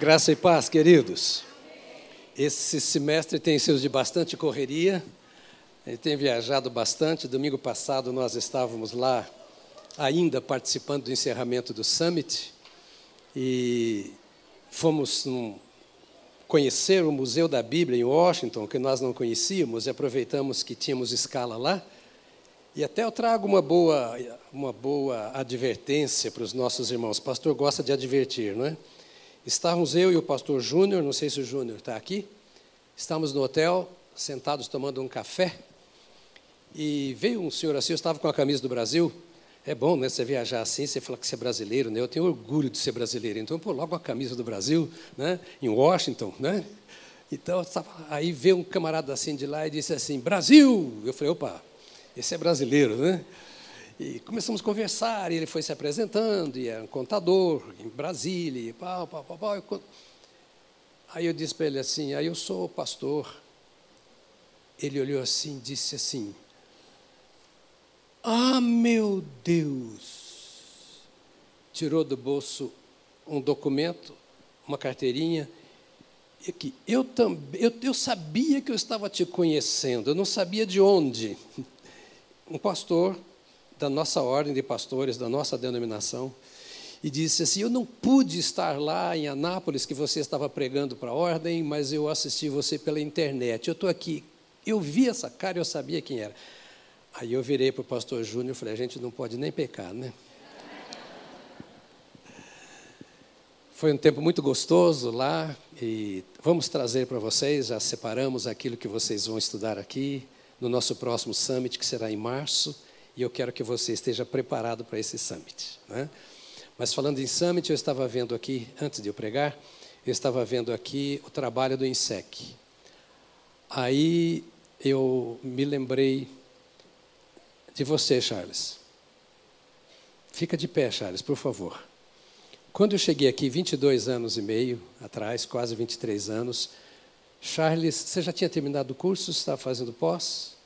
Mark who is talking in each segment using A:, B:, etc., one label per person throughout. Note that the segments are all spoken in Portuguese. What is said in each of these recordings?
A: Graça e paz, queridos. Esse semestre tem sido de bastante correria. Ele tem viajado bastante. Domingo passado nós estávamos lá ainda participando do encerramento do Summit e fomos num, conhecer o Museu da Bíblia em Washington, que nós não conhecíamos, e aproveitamos que tínhamos escala lá. E até eu trago uma boa, uma boa advertência para os nossos irmãos. O pastor gosta de advertir, não é? Estávamos eu e o pastor Júnior, não sei se o Júnior está aqui, estávamos no hotel, sentados tomando um café, e veio um senhor assim, eu estava com a camisa do Brasil, é bom, né, você viajar assim, você fala que você é brasileiro, né? Eu tenho orgulho de ser brasileiro, então pô, logo a camisa do Brasil, né, em Washington, né? Então, aí veio um camarada assim de lá e disse assim, Brasil! Eu falei, opa, esse é brasileiro, né? E começamos a conversar, e ele foi se apresentando, e era um contador em Brasília, e pau, pau, pau, pau. Aí eu disse para ele assim, aí eu sou pastor. Ele olhou assim e disse assim, ah, meu Deus! Tirou do bolso um documento, uma carteirinha, e aqui, eu, também, eu, eu sabia que eu estava te conhecendo, eu não sabia de onde. Um pastor da nossa ordem de pastores, da nossa denominação, e disse assim: Eu não pude estar lá em Anápolis, que você estava pregando para a ordem, mas eu assisti você pela internet. Eu estou aqui. Eu vi essa cara eu sabia quem era. Aí eu virei para o pastor Júnior e falei: A gente não pode nem pecar, né? Foi um tempo muito gostoso lá e vamos trazer para vocês, já separamos aquilo que vocês vão estudar aqui no nosso próximo summit, que será em março e eu quero que você esteja preparado para esse summit. Né? Mas falando em summit, eu estava vendo aqui, antes de eu pregar, eu estava vendo aqui o trabalho do INSEC. Aí eu me lembrei de você, Charles. Fica de pé, Charles, por favor. Quando eu cheguei aqui, 22 anos e meio atrás, quase 23 anos, Charles, você já tinha terminado o curso, estava fazendo pós?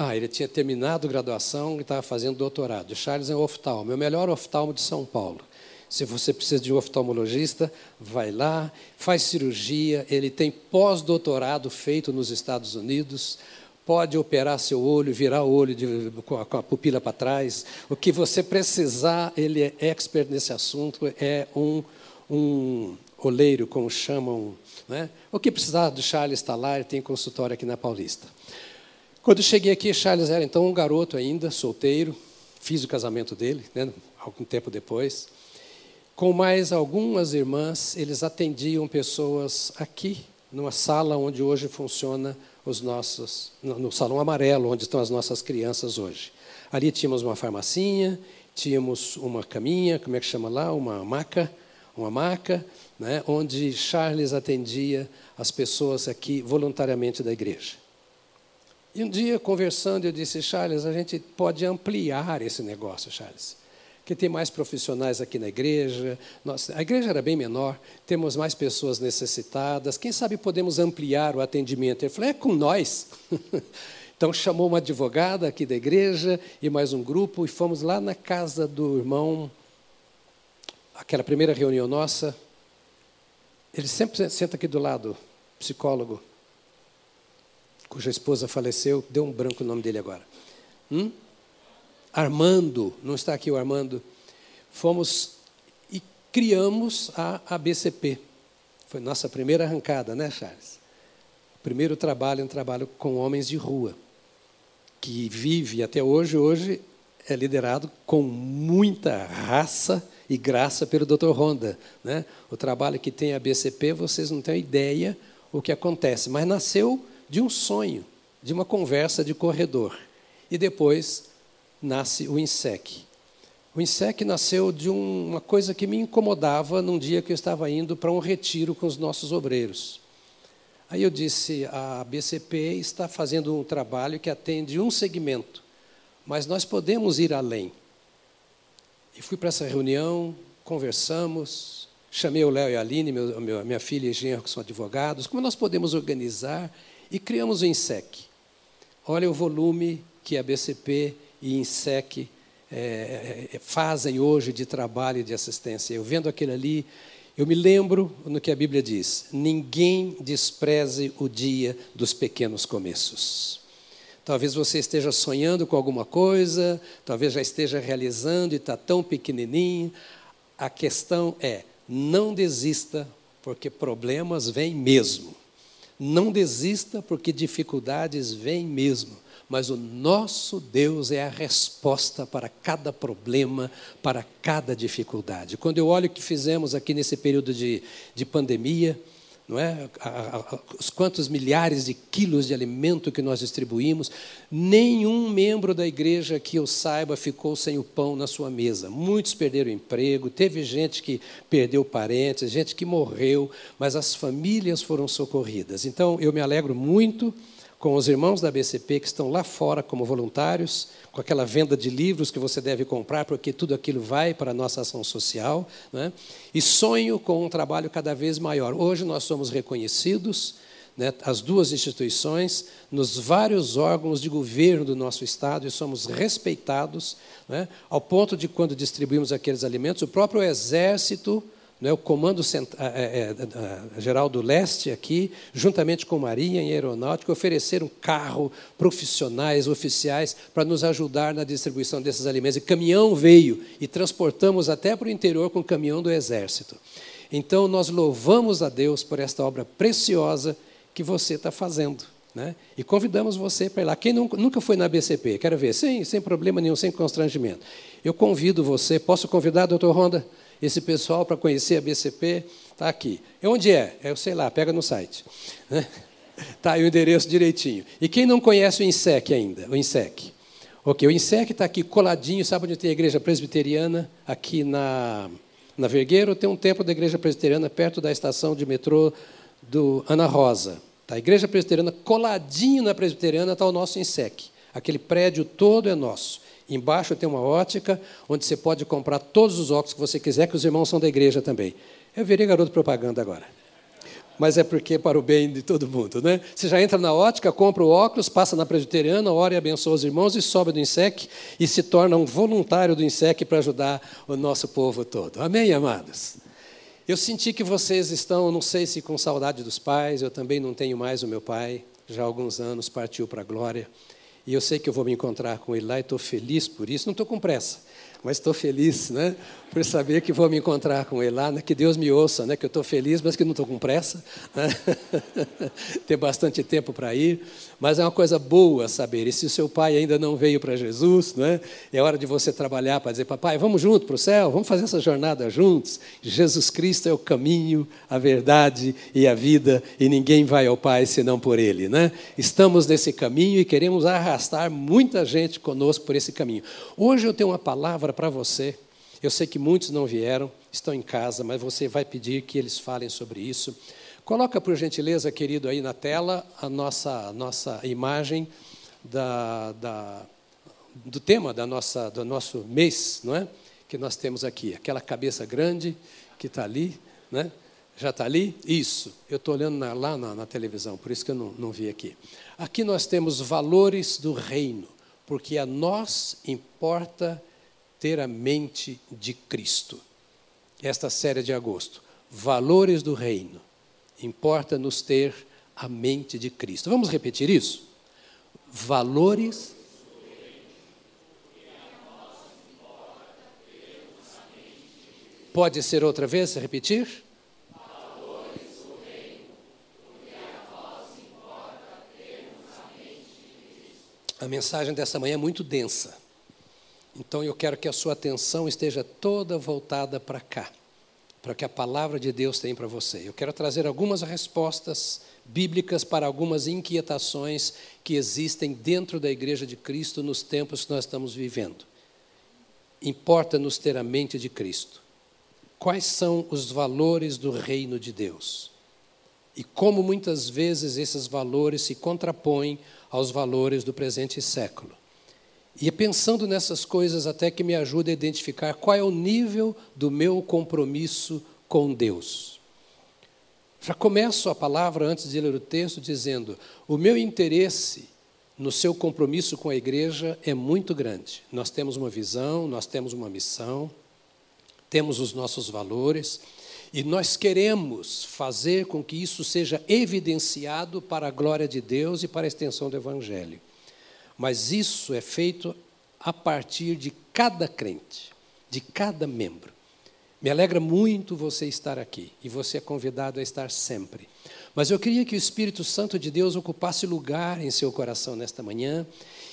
A: Ah, ele tinha terminado graduação e estava fazendo doutorado. O Charles é um oftalmo, é o melhor oftalmo de São Paulo. Se você precisa de um oftalmologista, vai lá, faz cirurgia. Ele tem pós-doutorado feito nos Estados Unidos. Pode operar seu olho, virar o olho de, com, a, com a pupila para trás. O que você precisar, ele é expert nesse assunto. É um, um oleiro, como chamam. Né? O que precisar do Charles está lá, ele tem consultório aqui na Paulista. Quando cheguei aqui, Charles era então um garoto ainda, solteiro, fiz o casamento dele, né, algum tempo depois. Com mais algumas irmãs, eles atendiam pessoas aqui, numa sala onde hoje funciona os nossos, no salão amarelo, onde estão as nossas crianças hoje. Ali tínhamos uma farmacinha, tínhamos uma caminha, como é que chama lá? Uma maca, uma maca, né, onde Charles atendia as pessoas aqui voluntariamente da igreja. E um dia, conversando, eu disse, Charles, a gente pode ampliar esse negócio, Charles. Que tem mais profissionais aqui na igreja. Nossa, a igreja era bem menor, temos mais pessoas necessitadas. Quem sabe podemos ampliar o atendimento? Ele falou, é com nós. então chamou uma advogada aqui da igreja e mais um grupo e fomos lá na casa do irmão, aquela primeira reunião nossa. Ele sempre senta aqui do lado, psicólogo cuja esposa faleceu, deu um branco o nome dele agora. Hum? Armando, não está aqui o Armando. Fomos e criamos a ABCP. Foi nossa primeira arrancada, né, Charles? Primeiro trabalho, um trabalho com homens de rua, que vive até hoje, hoje é liderado com muita raça e graça pelo Dr. Honda. Né? O trabalho que tem a ABCP, vocês não têm ideia o que acontece, mas nasceu de um sonho, de uma conversa de corredor. E depois nasce o INSEC. O INSEC nasceu de um, uma coisa que me incomodava num dia que eu estava indo para um retiro com os nossos obreiros. Aí eu disse: a BCP está fazendo um trabalho que atende um segmento, mas nós podemos ir além. E fui para essa reunião, conversamos, chamei o Léo e a Aline, meu, minha filha e genro, que são advogados, como nós podemos organizar e criamos o INSEC. Olha o volume que a BCP e INSEC é, fazem hoje de trabalho e de assistência. Eu vendo aquele ali, eu me lembro no que a Bíblia diz: ninguém despreze o dia dos pequenos começos. Talvez você esteja sonhando com alguma coisa, talvez já esteja realizando e está tão pequenininho. A questão é: não desista, porque problemas vêm mesmo. Não desista, porque dificuldades vêm mesmo mas o nosso Deus é a resposta para cada problema, para cada dificuldade. Quando eu olho o que fizemos aqui nesse período de, de pandemia, não é? Os quantos milhares de quilos de alimento que nós distribuímos, nenhum membro da igreja que eu saiba ficou sem o pão na sua mesa. Muitos perderam emprego, teve gente que perdeu parentes, gente que morreu, mas as famílias foram socorridas. Então eu me alegro muito com os irmãos da BCP que estão lá fora como voluntários, com aquela venda de livros que você deve comprar, porque tudo aquilo vai para a nossa ação social, né? e sonho com um trabalho cada vez maior. Hoje nós somos reconhecidos, né, as duas instituições, nos vários órgãos de governo do nosso Estado, e somos respeitados, né, ao ponto de, quando distribuímos aqueles alimentos, o próprio Exército né, o Comando é, é, Geral do Leste aqui, juntamente com Marinha e Aeronáutica, ofereceram carro, profissionais, oficiais, para nos ajudar na distribuição desses alimentos. E caminhão veio e transportamos até para o interior com o caminhão do Exército. Então, nós louvamos a Deus por esta obra preciosa que você está fazendo. Né? E convidamos você para ir lá. Quem nunca foi na BCP, quero ver, sem, sem problema nenhum, sem constrangimento. Eu convido você, posso convidar, doutor Ronda? Esse pessoal para conhecer a BCP, está aqui. E onde é? Eu sei lá, pega no site. Está aí o endereço direitinho. E quem não conhece o INSEC ainda? O INSEC. Ok, o INSEC está aqui coladinho, sabe onde tem a igreja presbiteriana? Aqui na, na Vergueiro tem um templo da igreja presbiteriana perto da estação de metrô do Ana Rosa. Tá, a igreja presbiteriana, coladinho na presbiteriana, está o nosso INSEC. Aquele prédio todo é nosso. Embaixo tem uma ótica, onde você pode comprar todos os óculos que você quiser, que os irmãos são da igreja também. Eu virei garoto propaganda agora. Mas é porque é para o bem de todo mundo, né? Você já entra na ótica, compra o óculos, passa na presbiteriana, ora e abençoa os irmãos e sobe do INSEC e se torna um voluntário do INSEC para ajudar o nosso povo todo. Amém, amados? Eu senti que vocês estão, não sei se com saudade dos pais, eu também não tenho mais o meu pai, já há alguns anos partiu para a glória. E eu sei que eu vou me encontrar com ele lá e estou feliz por isso. Não estou com pressa, mas estou feliz né, por saber que vou me encontrar com ele lá. Né, que Deus me ouça, né, que eu estou feliz, mas que não estou com pressa. Né, Tem bastante tempo para ir. Mas é uma coisa boa saber. E se o seu pai ainda não veio para Jesus, né, é hora de você trabalhar para dizer: Papai, vamos junto para o céu, vamos fazer essa jornada juntos. Jesus Cristo é o caminho, a verdade e a vida, e ninguém vai ao Pai senão por Ele. Né? Estamos nesse caminho e queremos arrastar muita gente conosco por esse caminho. Hoje eu tenho uma palavra para você. Eu sei que muitos não vieram, estão em casa, mas você vai pedir que eles falem sobre isso. Coloca, por gentileza, querido, aí na tela a nossa, nossa imagem da, da, do tema da nossa, do nosso mês, não é? Que nós temos aqui. Aquela cabeça grande que está ali, né? Já está ali? Isso. Eu estou olhando na, lá na, na, televisão, por isso que eu não, não vi aqui. Aqui nós temos valores do reino, porque a nós importa ter a mente de Cristo. Esta série de agosto. Valores do reino importa nos ter a mente de Cristo. Vamos repetir isso? Valores. Pode ser outra vez, repetir? A mensagem dessa manhã é muito densa. Então eu quero que a sua atenção esteja toda voltada para cá para que a palavra de Deus tem para você. Eu quero trazer algumas respostas bíblicas para algumas inquietações que existem dentro da igreja de Cristo nos tempos que nós estamos vivendo. Importa-nos ter a mente de Cristo. Quais são os valores do reino de Deus? E como muitas vezes esses valores se contrapõem aos valores do presente século. E é pensando nessas coisas até que me ajuda a identificar qual é o nível do meu compromisso com Deus. Já começo a palavra antes de ler o texto dizendo: o meu interesse no seu compromisso com a igreja é muito grande. Nós temos uma visão, nós temos uma missão, temos os nossos valores e nós queremos fazer com que isso seja evidenciado para a glória de Deus e para a extensão do Evangelho. Mas isso é feito a partir de cada crente, de cada membro. Me alegra muito você estar aqui e você é convidado a estar sempre. Mas eu queria que o Espírito Santo de Deus ocupasse lugar em seu coração nesta manhã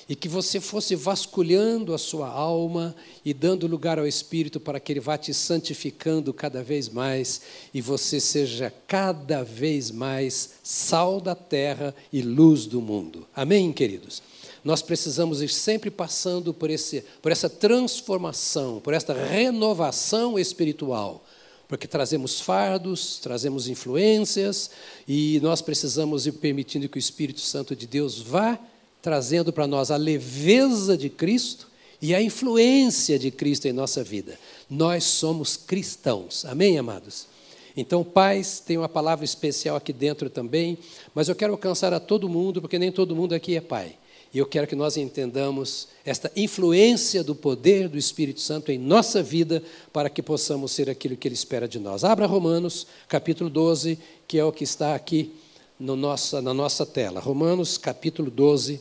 A: e que você fosse vasculhando a sua alma e dando lugar ao Espírito para que ele vá te santificando cada vez mais e você seja cada vez mais sal da terra e luz do mundo. Amém, queridos? Nós precisamos ir sempre passando por, esse, por essa transformação, por esta renovação espiritual porque trazemos fardos, trazemos influências e nós precisamos ir permitindo que o Espírito Santo de Deus vá trazendo para nós a leveza de Cristo e a influência de Cristo em nossa vida. Nós somos cristãos, amém, amados? Então, pais, tem uma palavra especial aqui dentro também, mas eu quero alcançar a todo mundo, porque nem todo mundo aqui é pai. E eu quero que nós entendamos esta influência do poder do Espírito Santo em nossa vida, para que possamos ser aquilo que Ele espera de nós. Abra Romanos, capítulo 12, que é o que está aqui no nossa, na nossa tela. Romanos, capítulo 12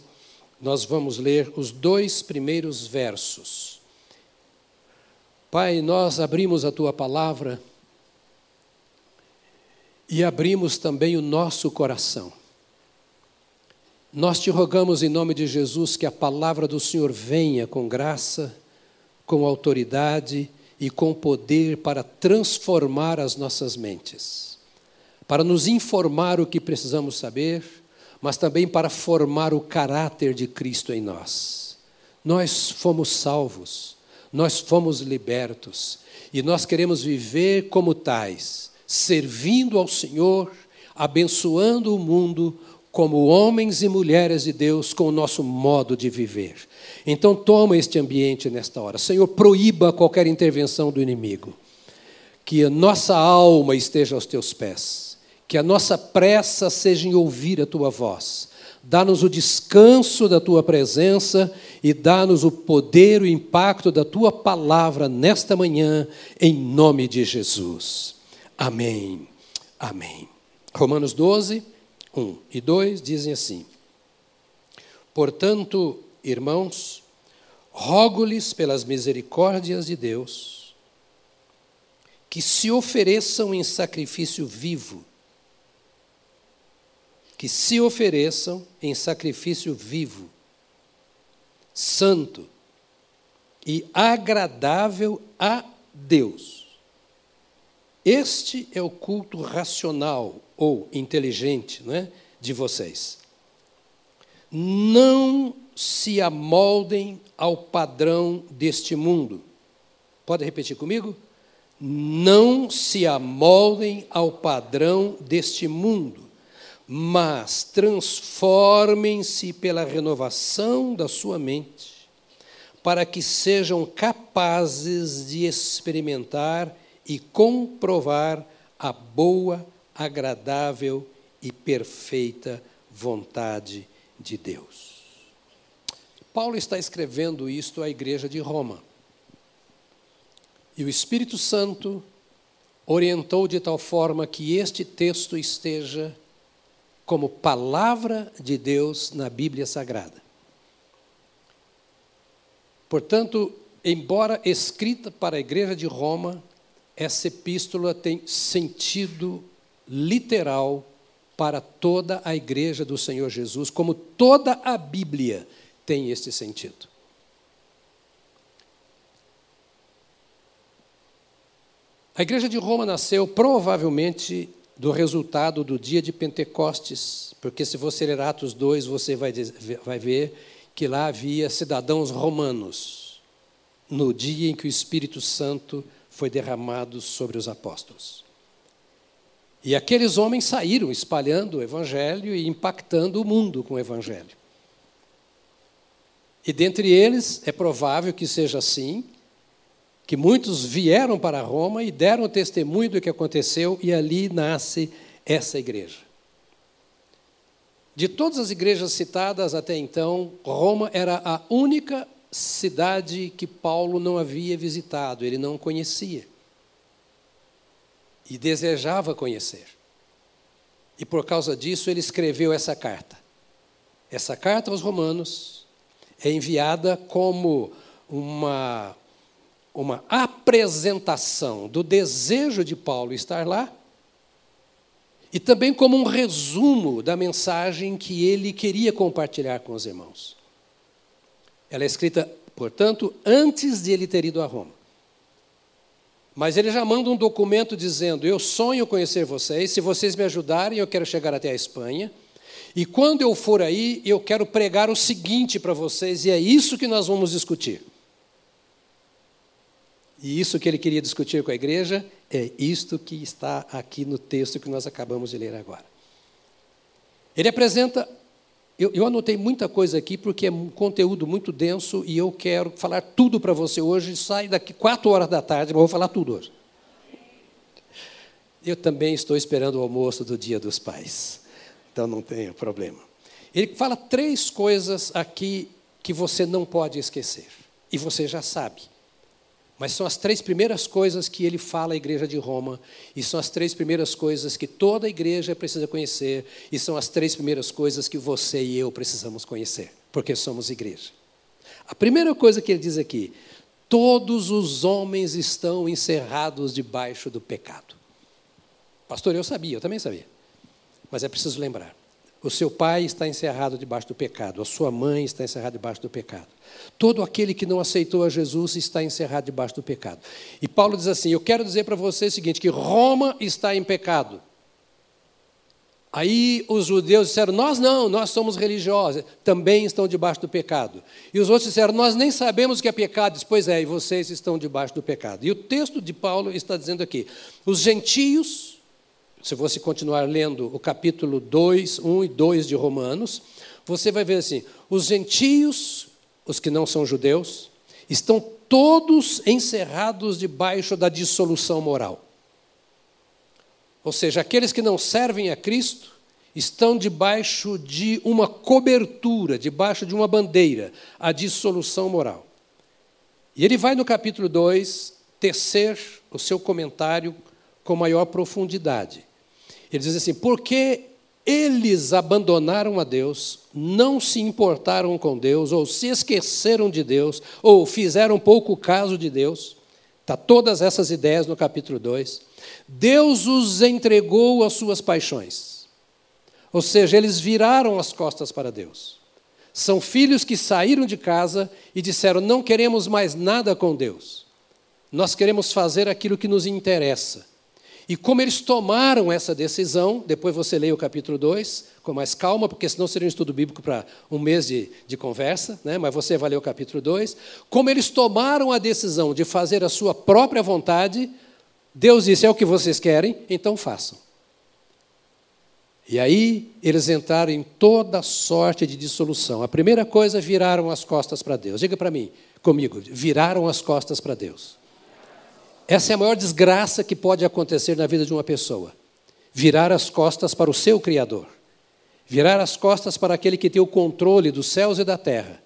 A: nós vamos ler os dois primeiros versos. Pai, nós abrimos a tua palavra e abrimos também o nosso coração. Nós te rogamos em nome de Jesus que a palavra do Senhor venha com graça, com autoridade e com poder para transformar as nossas mentes, para nos informar o que precisamos saber mas também para formar o caráter de Cristo em nós. Nós fomos salvos, nós fomos libertos e nós queremos viver como tais, servindo ao Senhor, abençoando o mundo como homens e mulheres de Deus com o nosso modo de viver. Então toma este ambiente nesta hora. Senhor, proíba qualquer intervenção do inimigo. Que a nossa alma esteja aos teus pés que a nossa pressa seja em ouvir a tua voz. Dá-nos o descanso da tua presença e dá-nos o poder, o impacto da tua palavra nesta manhã, em nome de Jesus. Amém. Amém. Romanos 12, 1 e 2 dizem assim: Portanto, irmãos, rogo-lhes pelas misericórdias de Deus, que se ofereçam em sacrifício vivo, que se ofereçam em sacrifício vivo, santo e agradável a Deus. Este é o culto racional ou inteligente né, de vocês. Não se amoldem ao padrão deste mundo. Pode repetir comigo? Não se amoldem ao padrão deste mundo mas transformem-se pela renovação da sua mente, para que sejam capazes de experimentar e comprovar a boa, agradável e perfeita vontade de Deus. Paulo está escrevendo isto à igreja de Roma. E o Espírito Santo orientou de tal forma que este texto esteja como palavra de Deus na Bíblia Sagrada. Portanto, embora escrita para a igreja de Roma, essa epístola tem sentido literal para toda a igreja do Senhor Jesus, como toda a Bíblia tem esse sentido. A igreja de Roma nasceu provavelmente do resultado do dia de Pentecostes, porque se você ler Atos 2, você vai, vai ver que lá havia cidadãos romanos, no dia em que o Espírito Santo foi derramado sobre os apóstolos. E aqueles homens saíram espalhando o Evangelho e impactando o mundo com o Evangelho. E dentre eles, é provável que seja assim, que muitos vieram para Roma e deram testemunho do que aconteceu, e ali nasce essa igreja. De todas as igrejas citadas até então, Roma era a única cidade que Paulo não havia visitado, ele não conhecia. E desejava conhecer. E por causa disso ele escreveu essa carta. Essa carta aos Romanos é enviada como uma, uma apresentação do desejo de Paulo estar lá e também como um resumo da mensagem que ele queria compartilhar com os irmãos. Ela é escrita, portanto, antes de ele ter ido a Roma. Mas ele já manda um documento dizendo: Eu sonho conhecer vocês, se vocês me ajudarem, eu quero chegar até a Espanha. E quando eu for aí, eu quero pregar o seguinte para vocês, e é isso que nós vamos discutir. E isso que ele queria discutir com a igreja é isto que está aqui no texto que nós acabamos de ler agora. Ele apresenta. Eu, eu anotei muita coisa aqui porque é um conteúdo muito denso e eu quero falar tudo para você hoje. Sai daqui quatro horas da tarde, mas vou falar tudo hoje. Eu também estou esperando o almoço do Dia dos Pais, então não tenho problema. Ele fala três coisas aqui que você não pode esquecer, e você já sabe. Mas são as três primeiras coisas que ele fala à igreja de Roma, e são as três primeiras coisas que toda igreja precisa conhecer, e são as três primeiras coisas que você e eu precisamos conhecer, porque somos igreja. A primeira coisa que ele diz aqui: todos os homens estão encerrados debaixo do pecado. Pastor, eu sabia, eu também sabia, mas é preciso lembrar. O seu pai está encerrado debaixo do pecado, a sua mãe está encerrada debaixo do pecado. Todo aquele que não aceitou a Jesus está encerrado debaixo do pecado. E Paulo diz assim: Eu quero dizer para você o seguinte: que Roma está em pecado. Aí os judeus disseram: Nós não, nós somos religiosos, também estão debaixo do pecado. E os outros disseram: Nós nem sabemos o que é pecado. Diz, pois é, e vocês estão debaixo do pecado. E o texto de Paulo está dizendo aqui: Os gentios se você continuar lendo o capítulo 2, 1 e 2 de Romanos, você vai ver assim: os gentios, os que não são judeus, estão todos encerrados debaixo da dissolução moral. Ou seja, aqueles que não servem a Cristo estão debaixo de uma cobertura, debaixo de uma bandeira, a dissolução moral. E ele vai no capítulo 2 tecer o seu comentário com maior profundidade. Ele diz assim: porque eles abandonaram a Deus, não se importaram com Deus, ou se esqueceram de Deus, ou fizeram pouco caso de Deus. Está todas essas ideias no capítulo 2. Deus os entregou às suas paixões. Ou seja, eles viraram as costas para Deus. São filhos que saíram de casa e disseram: não queremos mais nada com Deus. Nós queremos fazer aquilo que nos interessa. E como eles tomaram essa decisão, depois você leia o capítulo 2 com mais calma, porque senão seria um estudo bíblico para um mês de, de conversa, né? mas você vai ler o capítulo 2. Como eles tomaram a decisão de fazer a sua própria vontade, Deus disse: é o que vocês querem, então façam. E aí eles entraram em toda sorte de dissolução. A primeira coisa, viraram as costas para Deus. Diga para mim, comigo, viraram as costas para Deus. Essa é a maior desgraça que pode acontecer na vida de uma pessoa. Virar as costas para o seu Criador. Virar as costas para aquele que tem o controle dos céus e da terra.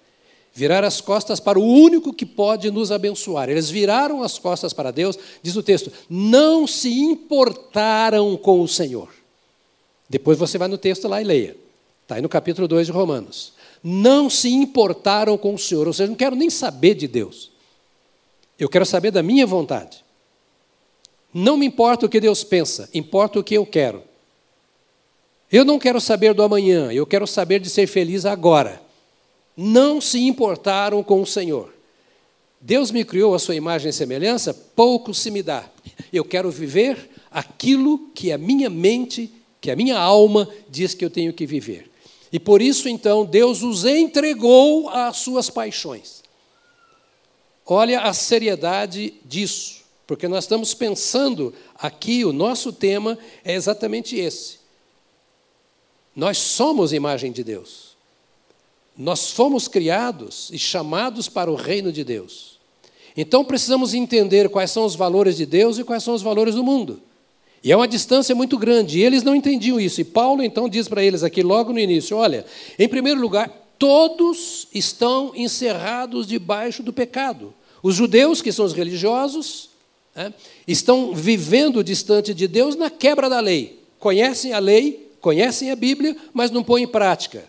A: Virar as costas para o único que pode nos abençoar. Eles viraram as costas para Deus, diz o texto, não se importaram com o Senhor. Depois você vai no texto lá e leia. Está aí no capítulo 2 de Romanos. Não se importaram com o Senhor, ou seja, não quero nem saber de Deus. Eu quero saber da minha vontade. Não me importa o que Deus pensa, importa o que eu quero. Eu não quero saber do amanhã, eu quero saber de ser feliz agora. Não se importaram com o Senhor. Deus me criou a sua imagem e semelhança, pouco se me dá. Eu quero viver aquilo que a minha mente, que a minha alma diz que eu tenho que viver. E por isso, então, Deus os entregou às suas paixões. Olha a seriedade disso. Porque nós estamos pensando aqui, o nosso tema é exatamente esse. Nós somos imagem de Deus. Nós fomos criados e chamados para o reino de Deus. Então precisamos entender quais são os valores de Deus e quais são os valores do mundo. E é uma distância muito grande. E eles não entendiam isso. E Paulo então diz para eles aqui logo no início: olha, em primeiro lugar, todos estão encerrados debaixo do pecado. Os judeus, que são os religiosos, né, estão vivendo distante de Deus na quebra da lei. Conhecem a lei, conhecem a Bíblia, mas não põem em prática.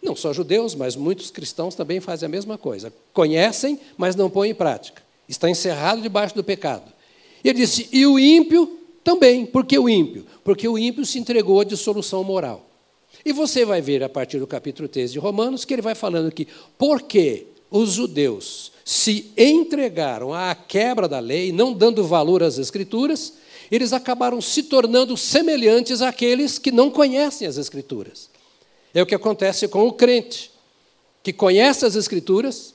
A: Não só judeus, mas muitos cristãos também fazem a mesma coisa. Conhecem, mas não põem em prática. Está encerrado debaixo do pecado. E ele disse: e o ímpio também. Por que o ímpio? Porque o ímpio se entregou à dissolução moral. E você vai ver a partir do capítulo 13 de Romanos que ele vai falando que porque os judeus se entregaram à quebra da lei, não dando valor às escrituras, eles acabaram se tornando semelhantes àqueles que não conhecem as escrituras. É o que acontece com o crente, que conhece as escrituras,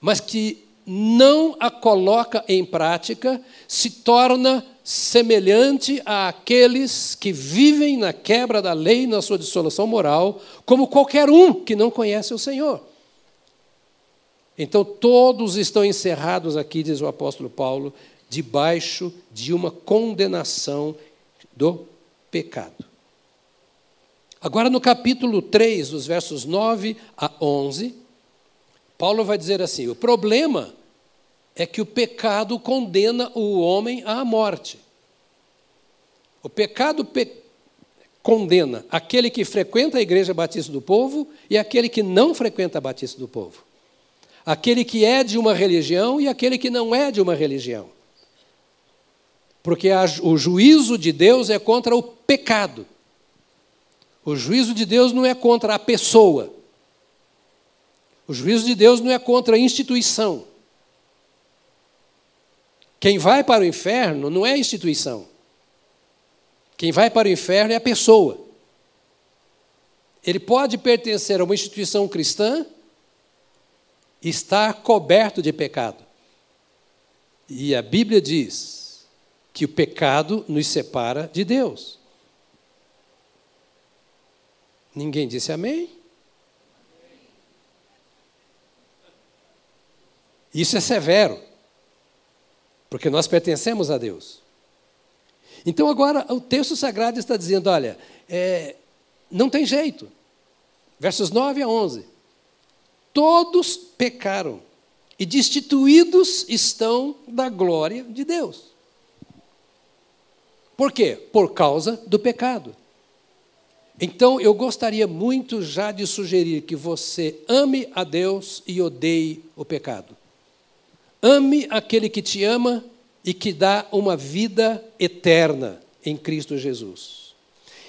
A: mas que não a coloca em prática, se torna semelhante àqueles que vivem na quebra da lei, na sua dissolução moral, como qualquer um que não conhece o Senhor. Então, todos estão encerrados aqui, diz o apóstolo Paulo, debaixo de uma condenação do pecado. Agora, no capítulo 3, dos versos 9 a 11, Paulo vai dizer assim: o problema é que o pecado condena o homem à morte. O pecado pe condena aquele que frequenta a igreja batista do povo e aquele que não frequenta a batista do povo. Aquele que é de uma religião e aquele que não é de uma religião. Porque a, o juízo de Deus é contra o pecado. O juízo de Deus não é contra a pessoa. O juízo de Deus não é contra a instituição. Quem vai para o inferno não é a instituição. Quem vai para o inferno é a pessoa. Ele pode pertencer a uma instituição cristã e estar coberto de pecado. E a Bíblia diz que o pecado nos separa de Deus. Ninguém disse amém? Isso é severo porque nós pertencemos a Deus. Então, agora, o texto sagrado está dizendo: olha, é, não tem jeito. Versos 9 a 11. Todos pecaram e destituídos estão da glória de Deus. Por quê? Por causa do pecado. Então, eu gostaria muito já de sugerir que você ame a Deus e odeie o pecado. Ame aquele que te ama e que dá uma vida eterna em Cristo Jesus.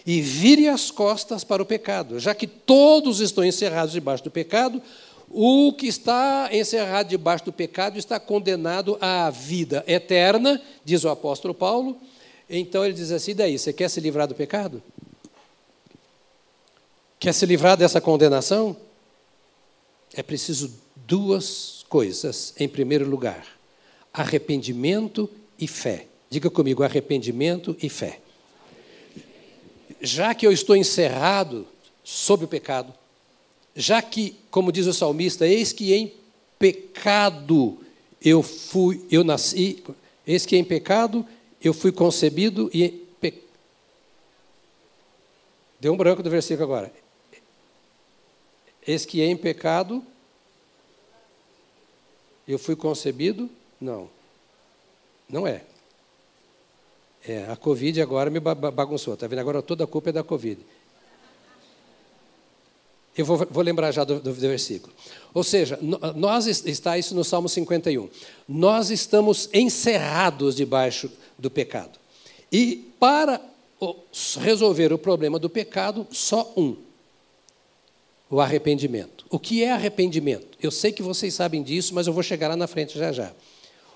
A: E vire as costas para o pecado, já que todos estão encerrados debaixo do pecado, o que está encerrado debaixo do pecado está condenado à vida eterna, diz o apóstolo Paulo. Então ele diz assim: daí, você quer se livrar do pecado? Quer se livrar dessa condenação? É preciso duas coisas em primeiro lugar: arrependimento e fé. Diga comigo, arrependimento e fé. Já que eu estou encerrado sob o pecado, já que, como diz o salmista, eis que em pecado eu fui, eu nasci, eis que em pecado eu fui concebido e pe... deu um branco do versículo agora. Eis que em pecado eu fui concebido? Não. Não é. É, a Covid agora me bagunçou, está vendo? Agora toda a culpa é da Covid. Eu vou, vou lembrar já do, do, versículo. Ou seja, nós está isso no Salmo 51. Nós estamos encerrados debaixo do pecado. E para resolver o problema do pecado, só um: o arrependimento. O que é arrependimento? Eu sei que vocês sabem disso, mas eu vou chegar lá na frente já já.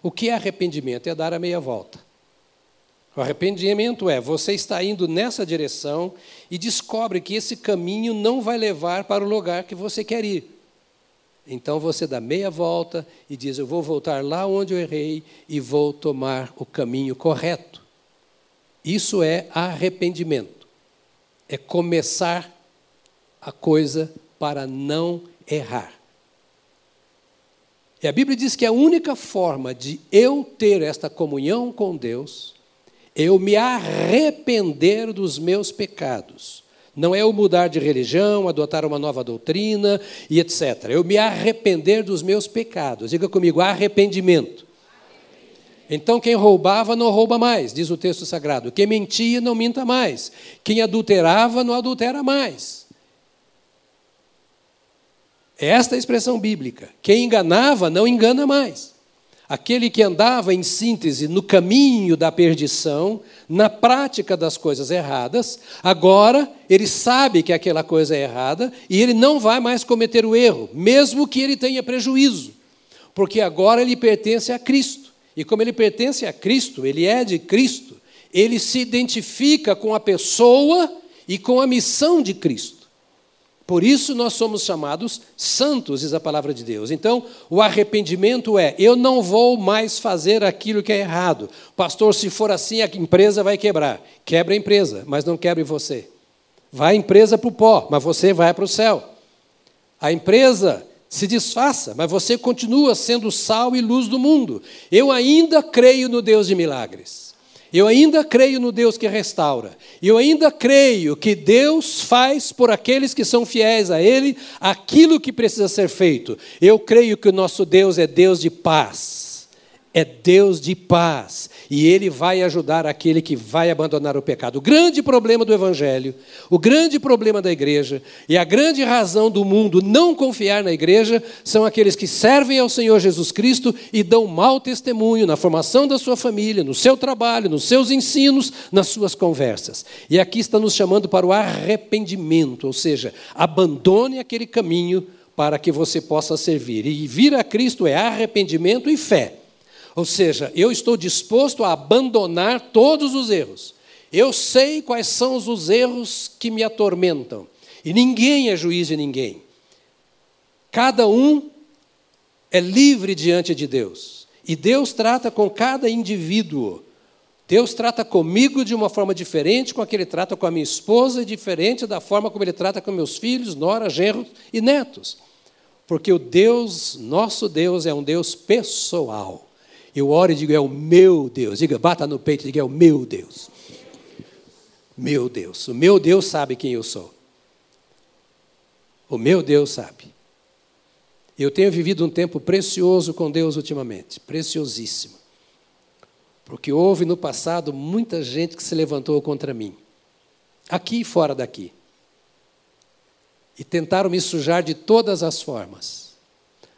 A: O que é arrependimento? É dar a meia volta. O arrependimento é você está indo nessa direção e descobre que esse caminho não vai levar para o lugar que você quer ir. Então você dá meia volta e diz: Eu vou voltar lá onde eu errei e vou tomar o caminho correto. Isso é arrependimento. É começar a coisa para não errar. E a Bíblia diz que a única forma de eu ter esta comunhão com Deus eu me arrepender dos meus pecados. Não é eu mudar de religião, adotar uma nova doutrina e etc. Eu me arrepender dos meus pecados. Diga comigo, arrependimento. Então, quem roubava não rouba mais, diz o texto sagrado. Quem mentia não minta mais. Quem adulterava não adultera mais. É esta a expressão bíblica. Quem enganava não engana mais. Aquele que andava, em síntese, no caminho da perdição, na prática das coisas erradas, agora ele sabe que aquela coisa é errada e ele não vai mais cometer o erro, mesmo que ele tenha prejuízo, porque agora ele pertence a Cristo. E como ele pertence a Cristo, ele é de Cristo, ele se identifica com a pessoa e com a missão de Cristo. Por isso nós somos chamados santos, diz a palavra de Deus. Então, o arrependimento é: eu não vou mais fazer aquilo que é errado. Pastor, se for assim, a empresa vai quebrar. Quebra a empresa, mas não quebre você. Vai a empresa para o pó, mas você vai para o céu. A empresa se desfaça, mas você continua sendo sal e luz do mundo. Eu ainda creio no Deus de milagres. Eu ainda creio no Deus que restaura. Eu ainda creio que Deus faz por aqueles que são fiéis a Ele aquilo que precisa ser feito. Eu creio que o nosso Deus é Deus de paz é Deus de paz e Ele vai ajudar aquele que vai abandonar o pecado. O grande problema do Evangelho, o grande problema da igreja e a grande razão do mundo não confiar na igreja são aqueles que servem ao Senhor Jesus Cristo e dão mau testemunho na formação da sua família, no seu trabalho, nos seus ensinos, nas suas conversas. E aqui está nos chamando para o arrependimento, ou seja, abandone aquele caminho para que você possa servir. E vir a Cristo é arrependimento e fé. Ou seja, eu estou disposto a abandonar todos os erros. Eu sei quais são os erros que me atormentam. E ninguém é juiz de ninguém. Cada um é livre diante de Deus. E Deus trata com cada indivíduo. Deus trata comigo de uma forma diferente com a que Ele trata com a minha esposa e diferente da forma como Ele trata com meus filhos, nora, genros e netos. Porque o Deus, nosso Deus, é um Deus pessoal. Eu oro e digo, é o meu Deus. Diga, bata no peito e diga, é o meu Deus. Meu Deus. O meu Deus sabe quem eu sou. O meu Deus sabe. Eu tenho vivido um tempo precioso com Deus ultimamente, preciosíssimo. Porque houve no passado muita gente que se levantou contra mim, aqui e fora daqui. E tentaram me sujar de todas as formas.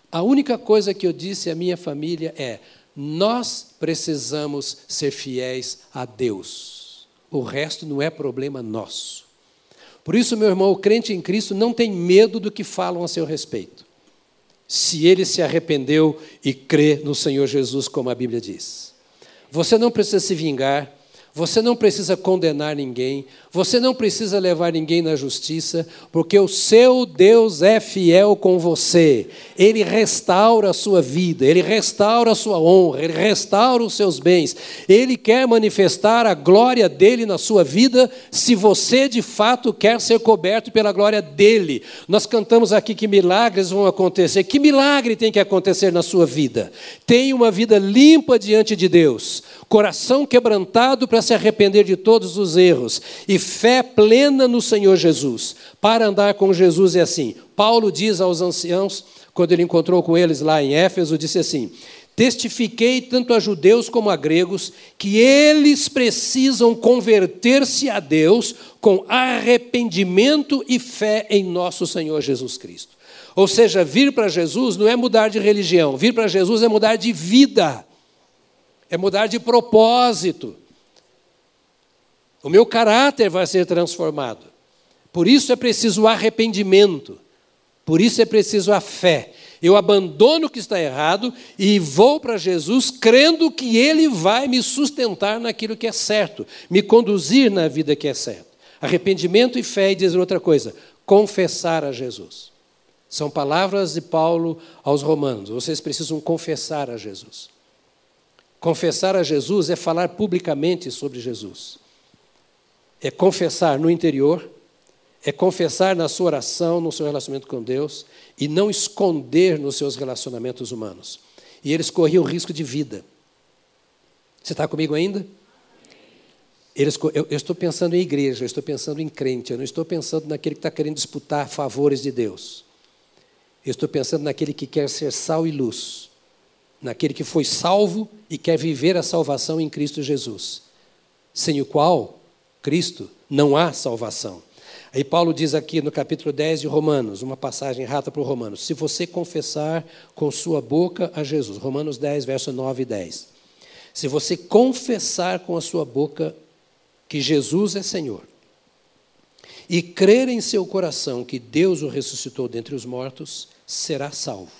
A: A única coisa que eu disse à minha família é: nós precisamos ser fiéis a Deus. O resto não é problema nosso. Por isso, meu irmão, o crente em Cristo não tem medo do que falam a seu respeito. Se ele se arrependeu e crê no Senhor Jesus, como a Bíblia diz. Você não precisa se vingar, você não precisa condenar ninguém, você não precisa levar ninguém na justiça, porque o seu Deus é fiel com você. Ele restaura a sua vida, ele restaura a sua honra, ele restaura os seus bens. Ele quer manifestar a glória dele na sua vida, se você de fato quer ser coberto pela glória dele. Nós cantamos aqui que milagres vão acontecer. Que milagre tem que acontecer na sua vida? Tenha uma vida limpa diante de Deus, coração quebrantado para se arrepender de todos os erros e fé plena no Senhor Jesus. Para andar com Jesus é assim. Paulo diz aos anciãos, quando ele encontrou com eles lá em Éfeso, disse assim: Testifiquei tanto a judeus como a gregos que eles precisam converter-se a Deus com arrependimento e fé em nosso Senhor Jesus Cristo. Ou seja, vir para Jesus não é mudar de religião, vir para Jesus é mudar de vida, é mudar de propósito. O meu caráter vai ser transformado. Por isso é preciso o arrependimento. Por isso é preciso a fé. Eu abandono o que está errado e vou para Jesus crendo que Ele vai me sustentar naquilo que é certo, me conduzir na vida que é certa. Arrependimento e fé, e dizer outra coisa, confessar a Jesus. São palavras de Paulo aos Romanos. Vocês precisam confessar a Jesus. Confessar a Jesus é falar publicamente sobre Jesus é confessar no interior, é confessar na sua oração, no seu relacionamento com Deus, e não esconder nos seus relacionamentos humanos. E eles corriam risco de vida. Você está comigo ainda? eu, eu estou pensando em igreja, eu estou pensando em crente, eu não estou pensando naquele que está querendo disputar favores de Deus. Eu estou pensando naquele que quer ser sal e luz, naquele que foi salvo e quer viver a salvação em Cristo Jesus, sem o qual, Cristo, não há salvação. Aí Paulo diz aqui no capítulo 10 de Romanos, uma passagem rata para o Romanos: se você confessar com sua boca a Jesus, Romanos 10, verso 9 e 10. Se você confessar com a sua boca que Jesus é Senhor, e crer em seu coração que Deus o ressuscitou dentre os mortos, será salvo.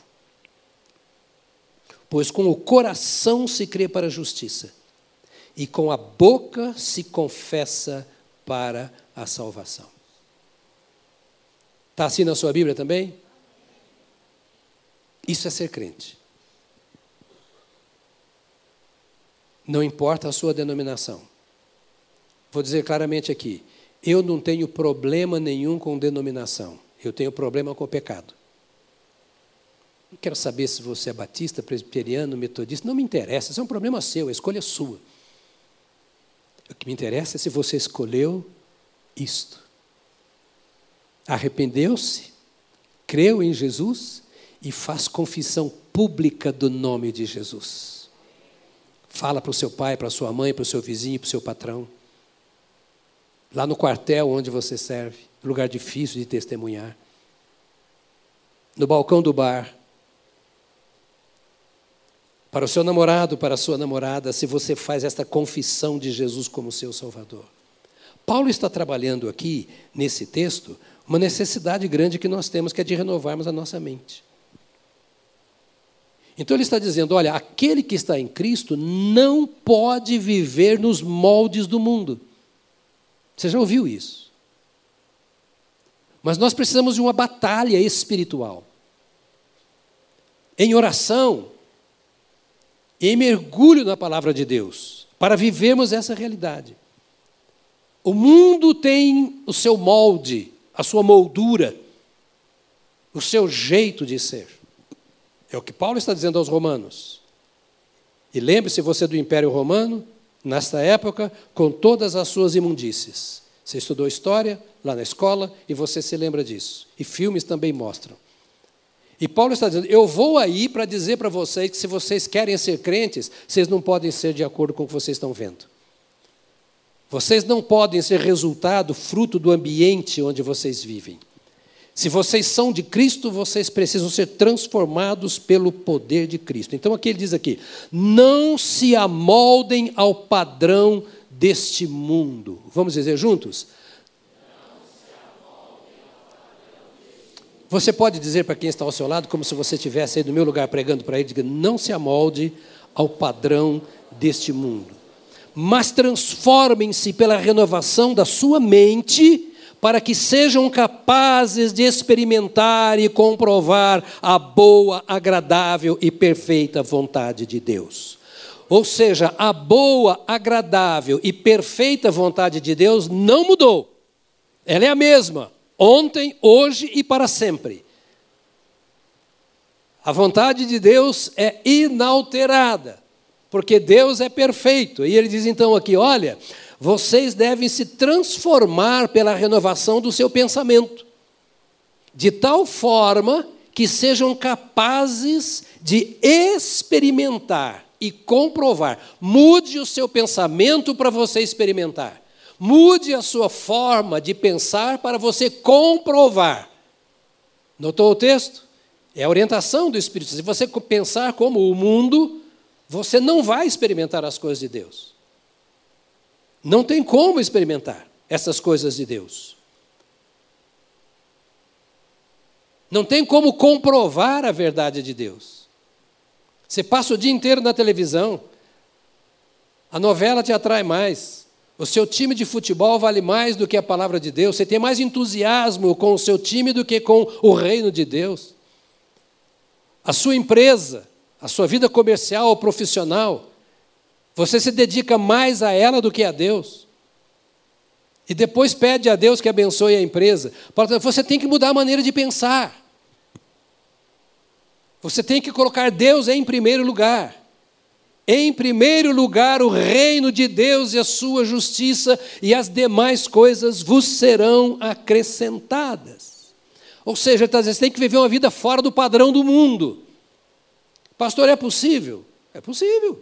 A: Pois com o coração se crê para a justiça, e com a boca se confessa para a salvação. Está assim na sua Bíblia também? Isso é ser crente. Não importa a sua denominação. Vou dizer claramente aqui: eu não tenho problema nenhum com denominação, eu tenho problema com o pecado. Não quero saber se você é batista, presbiteriano, metodista, não me interessa, isso é um problema seu, a escolha é sua. O que me interessa é se você escolheu isto. Arrependeu-se, creu em Jesus e faz confissão pública do nome de Jesus. Fala para o seu pai, para a sua mãe, para o seu vizinho, para o seu patrão lá no quartel onde você serve, lugar difícil de testemunhar, no balcão do bar, para o seu namorado, para a sua namorada, se você faz esta confissão de Jesus como seu Salvador. Paulo está trabalhando aqui, nesse texto, uma necessidade grande que nós temos, que é de renovarmos a nossa mente. Então ele está dizendo: olha, aquele que está em Cristo não pode viver nos moldes do mundo. Você já ouviu isso? Mas nós precisamos de uma batalha espiritual. Em oração, em mergulho na palavra de Deus, para vivermos essa realidade. O mundo tem o seu molde, a sua moldura, o seu jeito de ser. É o que Paulo está dizendo aos romanos. E lembre-se você do Império Romano, nesta época, com todas as suas imundícies. Você estudou história lá na escola e você se lembra disso. E filmes também mostram. E Paulo está dizendo: Eu vou aí para dizer para vocês que se vocês querem ser crentes, vocês não podem ser de acordo com o que vocês estão vendo. Vocês não podem ser resultado, fruto do ambiente onde vocês vivem. Se vocês são de Cristo, vocês precisam ser transformados pelo poder de Cristo. Então aqui ele diz aqui: não se amoldem ao padrão deste mundo. Vamos dizer juntos? Você pode dizer para quem está ao seu lado, como se você estivesse aí no meu lugar pregando para ele, diga, não se amolde ao padrão deste mundo, mas transformem-se pela renovação da sua mente para que sejam capazes de experimentar e comprovar a boa, agradável e perfeita vontade de Deus. Ou seja, a boa, agradável e perfeita vontade de Deus não mudou. Ela é a mesma, ontem, hoje e para sempre. A vontade de Deus é inalterada, porque Deus é perfeito. E ele diz então aqui: olha, vocês devem se transformar pela renovação do seu pensamento, de tal forma que sejam capazes de experimentar e comprovar. Mude o seu pensamento para você experimentar. Mude a sua forma de pensar para você comprovar. Notou o texto? É a orientação do Espírito. Se você pensar como o mundo, você não vai experimentar as coisas de Deus. Não tem como experimentar essas coisas de Deus. Não tem como comprovar a verdade de Deus. Você passa o dia inteiro na televisão, a novela te atrai mais, o seu time de futebol vale mais do que a palavra de Deus, você tem mais entusiasmo com o seu time do que com o reino de Deus. A sua empresa, a sua vida comercial ou profissional, você se dedica mais a ela do que a Deus. E depois pede a Deus que abençoe a empresa. Você tem que mudar a maneira de pensar. Você tem que colocar Deus em primeiro lugar. Em primeiro lugar o reino de Deus e a sua justiça, e as demais coisas vos serão acrescentadas. Ou seja, dizendo, você tem que viver uma vida fora do padrão do mundo. Pastor, é possível? É possível.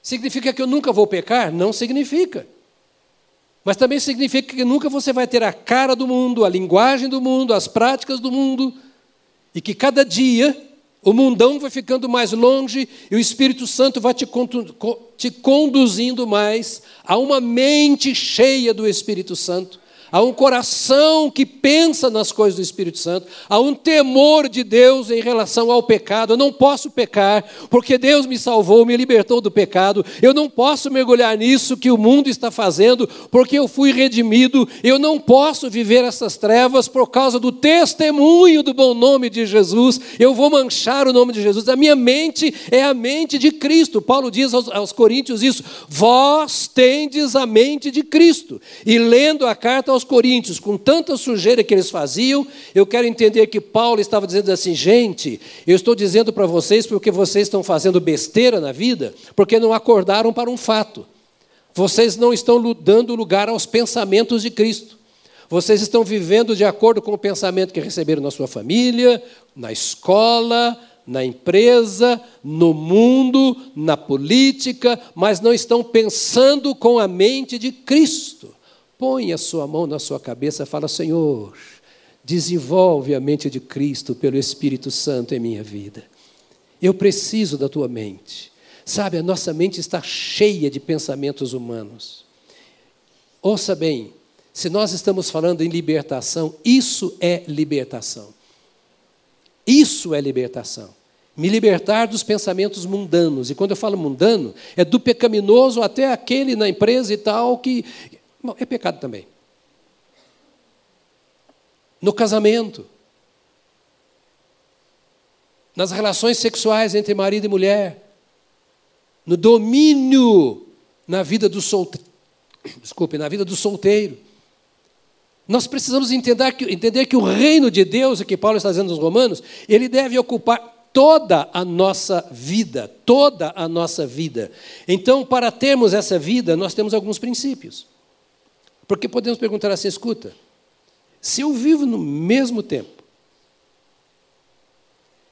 A: Significa que eu nunca vou pecar? Não significa. Mas também significa que nunca você vai ter a cara do mundo, a linguagem do mundo, as práticas do mundo, e que cada dia o mundão vai ficando mais longe e o Espírito Santo vai te, te conduzindo mais a uma mente cheia do Espírito Santo há um coração que pensa nas coisas do Espírito Santo, há um temor de Deus em relação ao pecado. Eu não posso pecar, porque Deus me salvou, me libertou do pecado. Eu não posso mergulhar nisso que o mundo está fazendo, porque eu fui redimido. Eu não posso viver essas trevas por causa do testemunho do bom nome de Jesus. Eu vou manchar o nome de Jesus. A minha mente é a mente de Cristo. Paulo diz aos, aos Coríntios isso: Vós tendes a mente de Cristo. E lendo a carta aos Coríntios, com tanta sujeira que eles faziam, eu quero entender que Paulo estava dizendo assim: gente, eu estou dizendo para vocês porque vocês estão fazendo besteira na vida, porque não acordaram para um fato. Vocês não estão dando lugar aos pensamentos de Cristo. Vocês estão vivendo de acordo com o pensamento que receberam na sua família, na escola, na empresa, no mundo, na política, mas não estão pensando com a mente de Cristo. Põe a sua mão na sua cabeça e fala: Senhor, desenvolve a mente de Cristo pelo Espírito Santo em minha vida. Eu preciso da tua mente. Sabe, a nossa mente está cheia de pensamentos humanos. Ouça bem, se nós estamos falando em libertação, isso é libertação. Isso é libertação. Me libertar dos pensamentos mundanos. E quando eu falo mundano, é do pecaminoso até aquele na empresa e tal que é pecado também. No casamento, nas relações sexuais entre marido e mulher, no domínio na vida do solteiro, desculpe, na vida do solteiro. Nós precisamos entender que, entender que o reino de Deus, que Paulo está dizendo aos Romanos, ele deve ocupar toda a nossa vida, toda a nossa vida. Então, para termos essa vida, nós temos alguns princípios. Porque podemos perguntar assim: escuta, se eu vivo no mesmo tempo,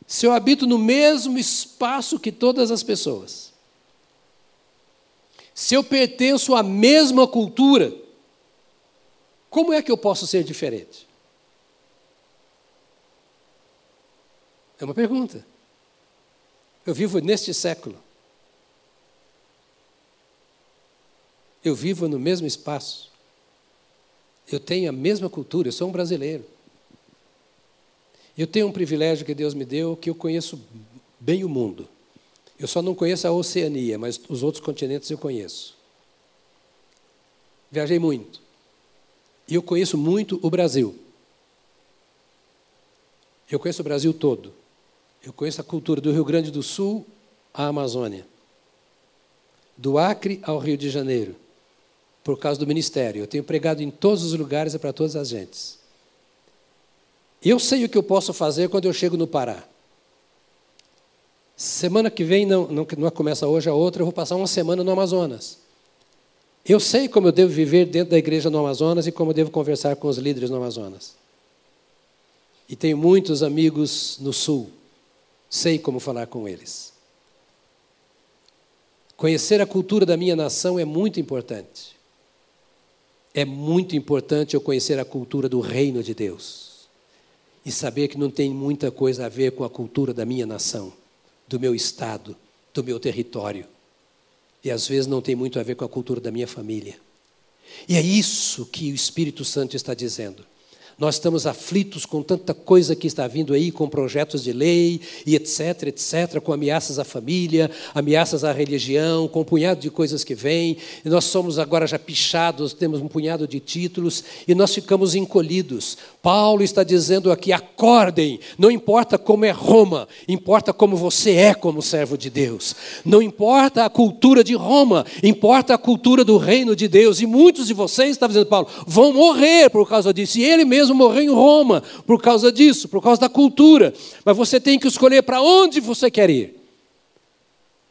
A: se eu habito no mesmo espaço que todas as pessoas, se eu pertenço à mesma cultura, como é que eu posso ser diferente? É uma pergunta. Eu vivo neste século. Eu vivo no mesmo espaço. Eu tenho a mesma cultura, eu sou um brasileiro. Eu tenho um privilégio que Deus me deu que eu conheço bem o mundo. Eu só não conheço a Oceania, mas os outros continentes eu conheço. Viajei muito. E eu conheço muito o Brasil. Eu conheço o Brasil todo. Eu conheço a cultura do Rio Grande do Sul à Amazônia. Do Acre ao Rio de Janeiro por causa do ministério. Eu tenho pregado em todos os lugares e para todas as gentes. Eu sei o que eu posso fazer quando eu chego no Pará. Semana que vem, não, não, não começa hoje a outra, eu vou passar uma semana no Amazonas. Eu sei como eu devo viver dentro da igreja no Amazonas e como eu devo conversar com os líderes no Amazonas. E tenho muitos amigos no Sul. Sei como falar com eles. Conhecer a cultura da minha nação é muito importante. É muito importante eu conhecer a cultura do reino de Deus e saber que não tem muita coisa a ver com a cultura da minha nação, do meu estado, do meu território. E às vezes não tem muito a ver com a cultura da minha família. E é isso que o Espírito Santo está dizendo. Nós estamos aflitos com tanta coisa que está vindo aí, com projetos de lei e etc, etc, com ameaças à família, ameaças à religião, com um punhado de coisas que vêm. E nós somos agora já pichados, temos um punhado de títulos e nós ficamos encolhidos. Paulo está dizendo aqui: acordem, não importa como é Roma, importa como você é como servo de Deus. Não importa a cultura de Roma, importa a cultura do reino de Deus. E muitos de vocês, está dizendo Paulo, vão morrer por causa disso. E ele mesmo mesmo morrer em Roma por causa disso, por causa da cultura. Mas você tem que escolher para onde você quer ir.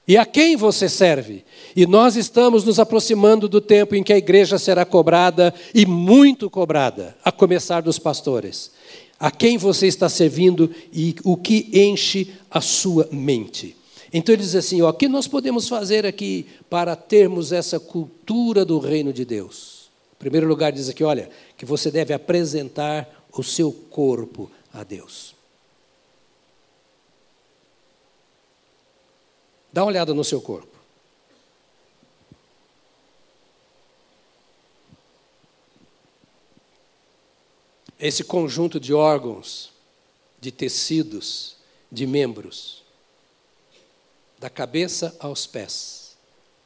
A: E a quem você serve? E nós estamos nos aproximando do tempo em que a igreja será cobrada e muito cobrada, a começar dos pastores. A quem você está servindo e o que enche a sua mente. Então ele diz assim: ó, o que nós podemos fazer aqui para termos essa cultura do reino de Deus? Em primeiro lugar, diz aqui: olha, que você deve apresentar o seu corpo a Deus. Dá uma olhada no seu corpo. Esse conjunto de órgãos, de tecidos, de membros, da cabeça aos pés,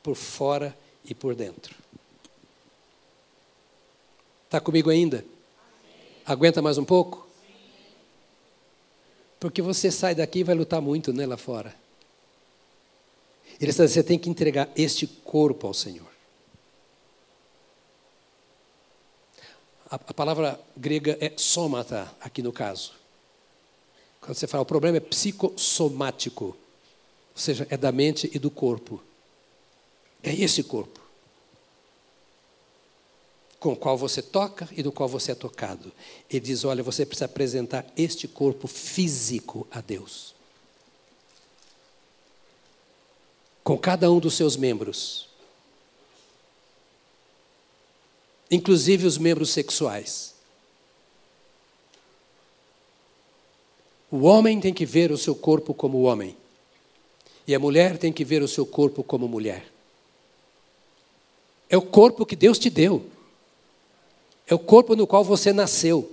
A: por fora e por dentro. Está comigo ainda? Aguenta mais um pouco? Porque você sai daqui e vai lutar muito né, lá fora. Ele está dizendo, você tem que entregar este corpo ao Senhor. A, a palavra grega é somata, aqui no caso. Quando você fala, o problema é psicossomático, ou seja, é da mente e do corpo. É esse corpo com o qual você toca e do qual você é tocado. Ele diz: olha, você precisa apresentar este corpo físico a Deus. com cada um dos seus membros, inclusive os membros sexuais. O homem tem que ver o seu corpo como homem, e a mulher tem que ver o seu corpo como mulher. É o corpo que Deus te deu, é o corpo no qual você nasceu.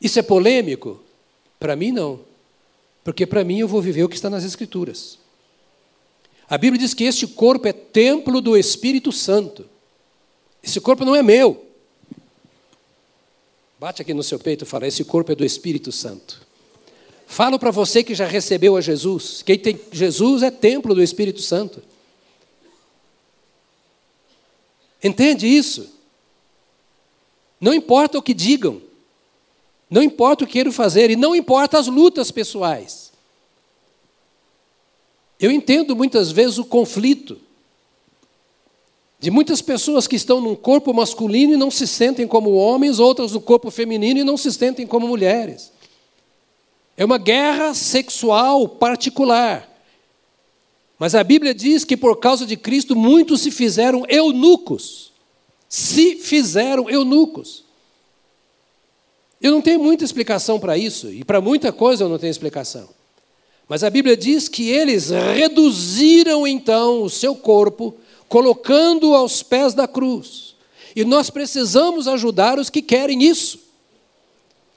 A: Isso é polêmico? Para mim, não. Porque para mim eu vou viver o que está nas Escrituras. A Bíblia diz que este corpo é templo do Espírito Santo. Esse corpo não é meu. Bate aqui no seu peito e fala: esse corpo é do Espírito Santo. Falo para você que já recebeu a Jesus. Quem tem Jesus é templo do Espírito Santo. Entende isso? Não importa o que digam. Não importa o que queiram fazer e não importa as lutas pessoais. Eu entendo muitas vezes o conflito de muitas pessoas que estão num corpo masculino e não se sentem como homens, outras no corpo feminino e não se sentem como mulheres. É uma guerra sexual particular. Mas a Bíblia diz que por causa de Cristo muitos se fizeram eunucos. Se fizeram eunucos. Eu não tenho muita explicação para isso, e para muita coisa eu não tenho explicação. Mas a Bíblia diz que eles reduziram então o seu corpo, colocando-o aos pés da cruz. E nós precisamos ajudar os que querem isso.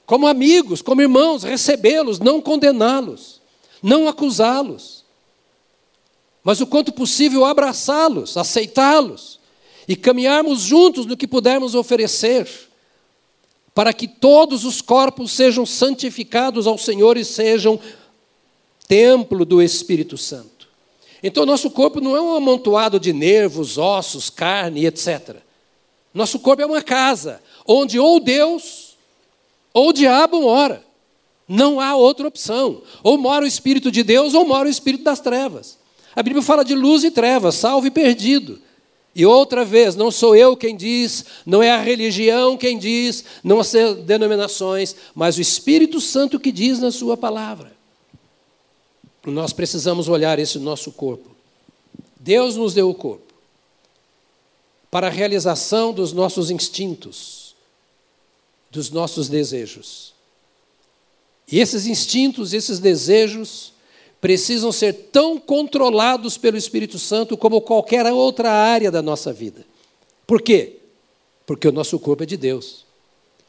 A: Como amigos, como irmãos, recebê-los, não condená-los, não acusá-los. Mas o quanto possível abraçá-los, aceitá-los e caminharmos juntos no que pudermos oferecer para que todos os corpos sejam santificados ao Senhor e sejam templo do Espírito Santo. Então, nosso corpo não é um amontoado de nervos, ossos, carne, etc. Nosso corpo é uma casa, onde ou Deus ou o diabo mora. Não há outra opção. Ou mora o Espírito de Deus ou mora o Espírito das trevas. A Bíblia fala de luz e trevas, salvo e perdido. E outra vez, não sou eu quem diz, não é a religião quem diz, não as denominações, mas o Espírito Santo que diz na Sua palavra. Nós precisamos olhar esse nosso corpo. Deus nos deu o corpo para a realização dos nossos instintos, dos nossos desejos. E esses instintos, esses desejos, precisam ser tão controlados pelo Espírito Santo como qualquer outra área da nossa vida. Por quê? Porque o nosso corpo é de Deus.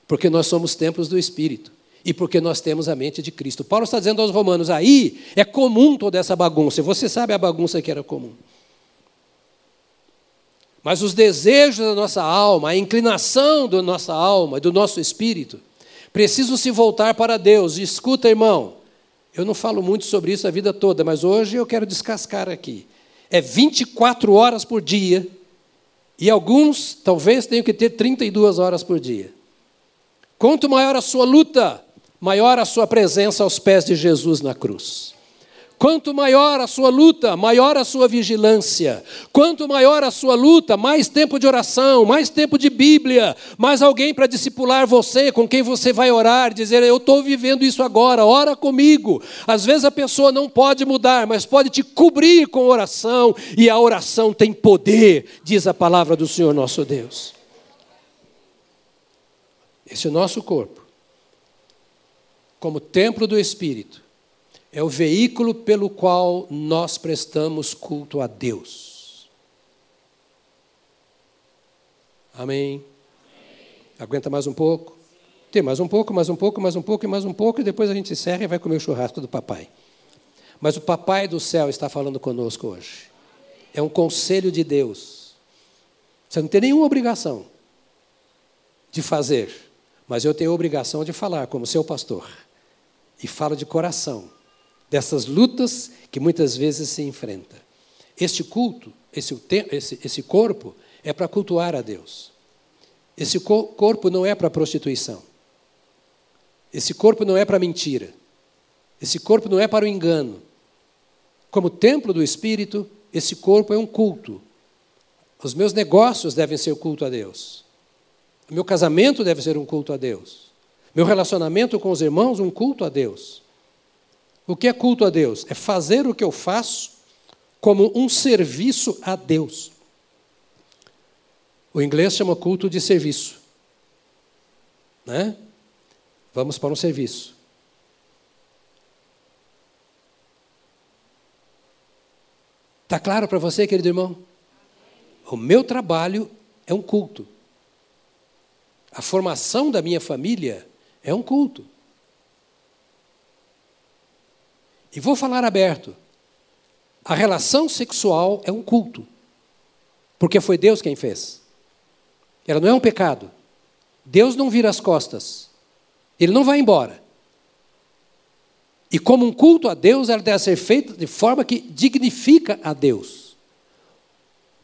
A: Porque nós somos templos do Espírito. E porque nós temos a mente de Cristo. Paulo está dizendo aos romanos: aí é comum toda essa bagunça. Você sabe a bagunça que era comum. Mas os desejos da nossa alma, a inclinação da nossa alma, do nosso espírito, precisam se voltar para Deus. Escuta, irmão, eu não falo muito sobre isso a vida toda, mas hoje eu quero descascar aqui. É 24 horas por dia, e alguns talvez tenham que ter 32 horas por dia. Quanto maior a sua luta, maior a sua presença aos pés de Jesus na cruz. Quanto maior a sua luta, maior a sua vigilância. Quanto maior a sua luta, mais tempo de oração, mais tempo de Bíblia, mais alguém para discipular você, com quem você vai orar, dizer: Eu estou vivendo isso agora, ora comigo. Às vezes a pessoa não pode mudar, mas pode te cobrir com oração, e a oração tem poder, diz a palavra do Senhor nosso Deus. Esse nosso corpo, como templo do Espírito é o veículo pelo qual nós prestamos culto a Deus. Amém? Aguenta mais um pouco? Tem mais um pouco, mais um pouco, mais um pouco e mais um pouco, e depois a gente encerra e vai comer o churrasco do papai. Mas o papai do céu está falando conosco hoje. É um conselho de Deus. Você não tem nenhuma obrigação de fazer, mas eu tenho a obrigação de falar como seu pastor. E falo de coração dessas lutas que muitas vezes se enfrenta. Este culto, esse, esse, esse corpo, é para cultuar a Deus. Esse corpo não é para prostituição. Esse corpo não é para mentira. Esse corpo não é para o engano. Como templo do Espírito, esse corpo é um culto. Os meus negócios devem ser culto a Deus. O meu casamento deve ser um culto a Deus. Meu relacionamento com os irmãos, um culto a Deus. O que é culto a Deus? É fazer o que eu faço como um serviço a Deus. O inglês chama culto de serviço. Né? Vamos para um serviço. Está claro para você, querido irmão? O meu trabalho é um culto. A formação da minha família é um culto. E vou falar aberto. A relação sexual é um culto. Porque foi Deus quem fez. Ela não é um pecado. Deus não vira as costas. Ele não vai embora. E como um culto a Deus, ela deve ser feita de forma que dignifica a Deus.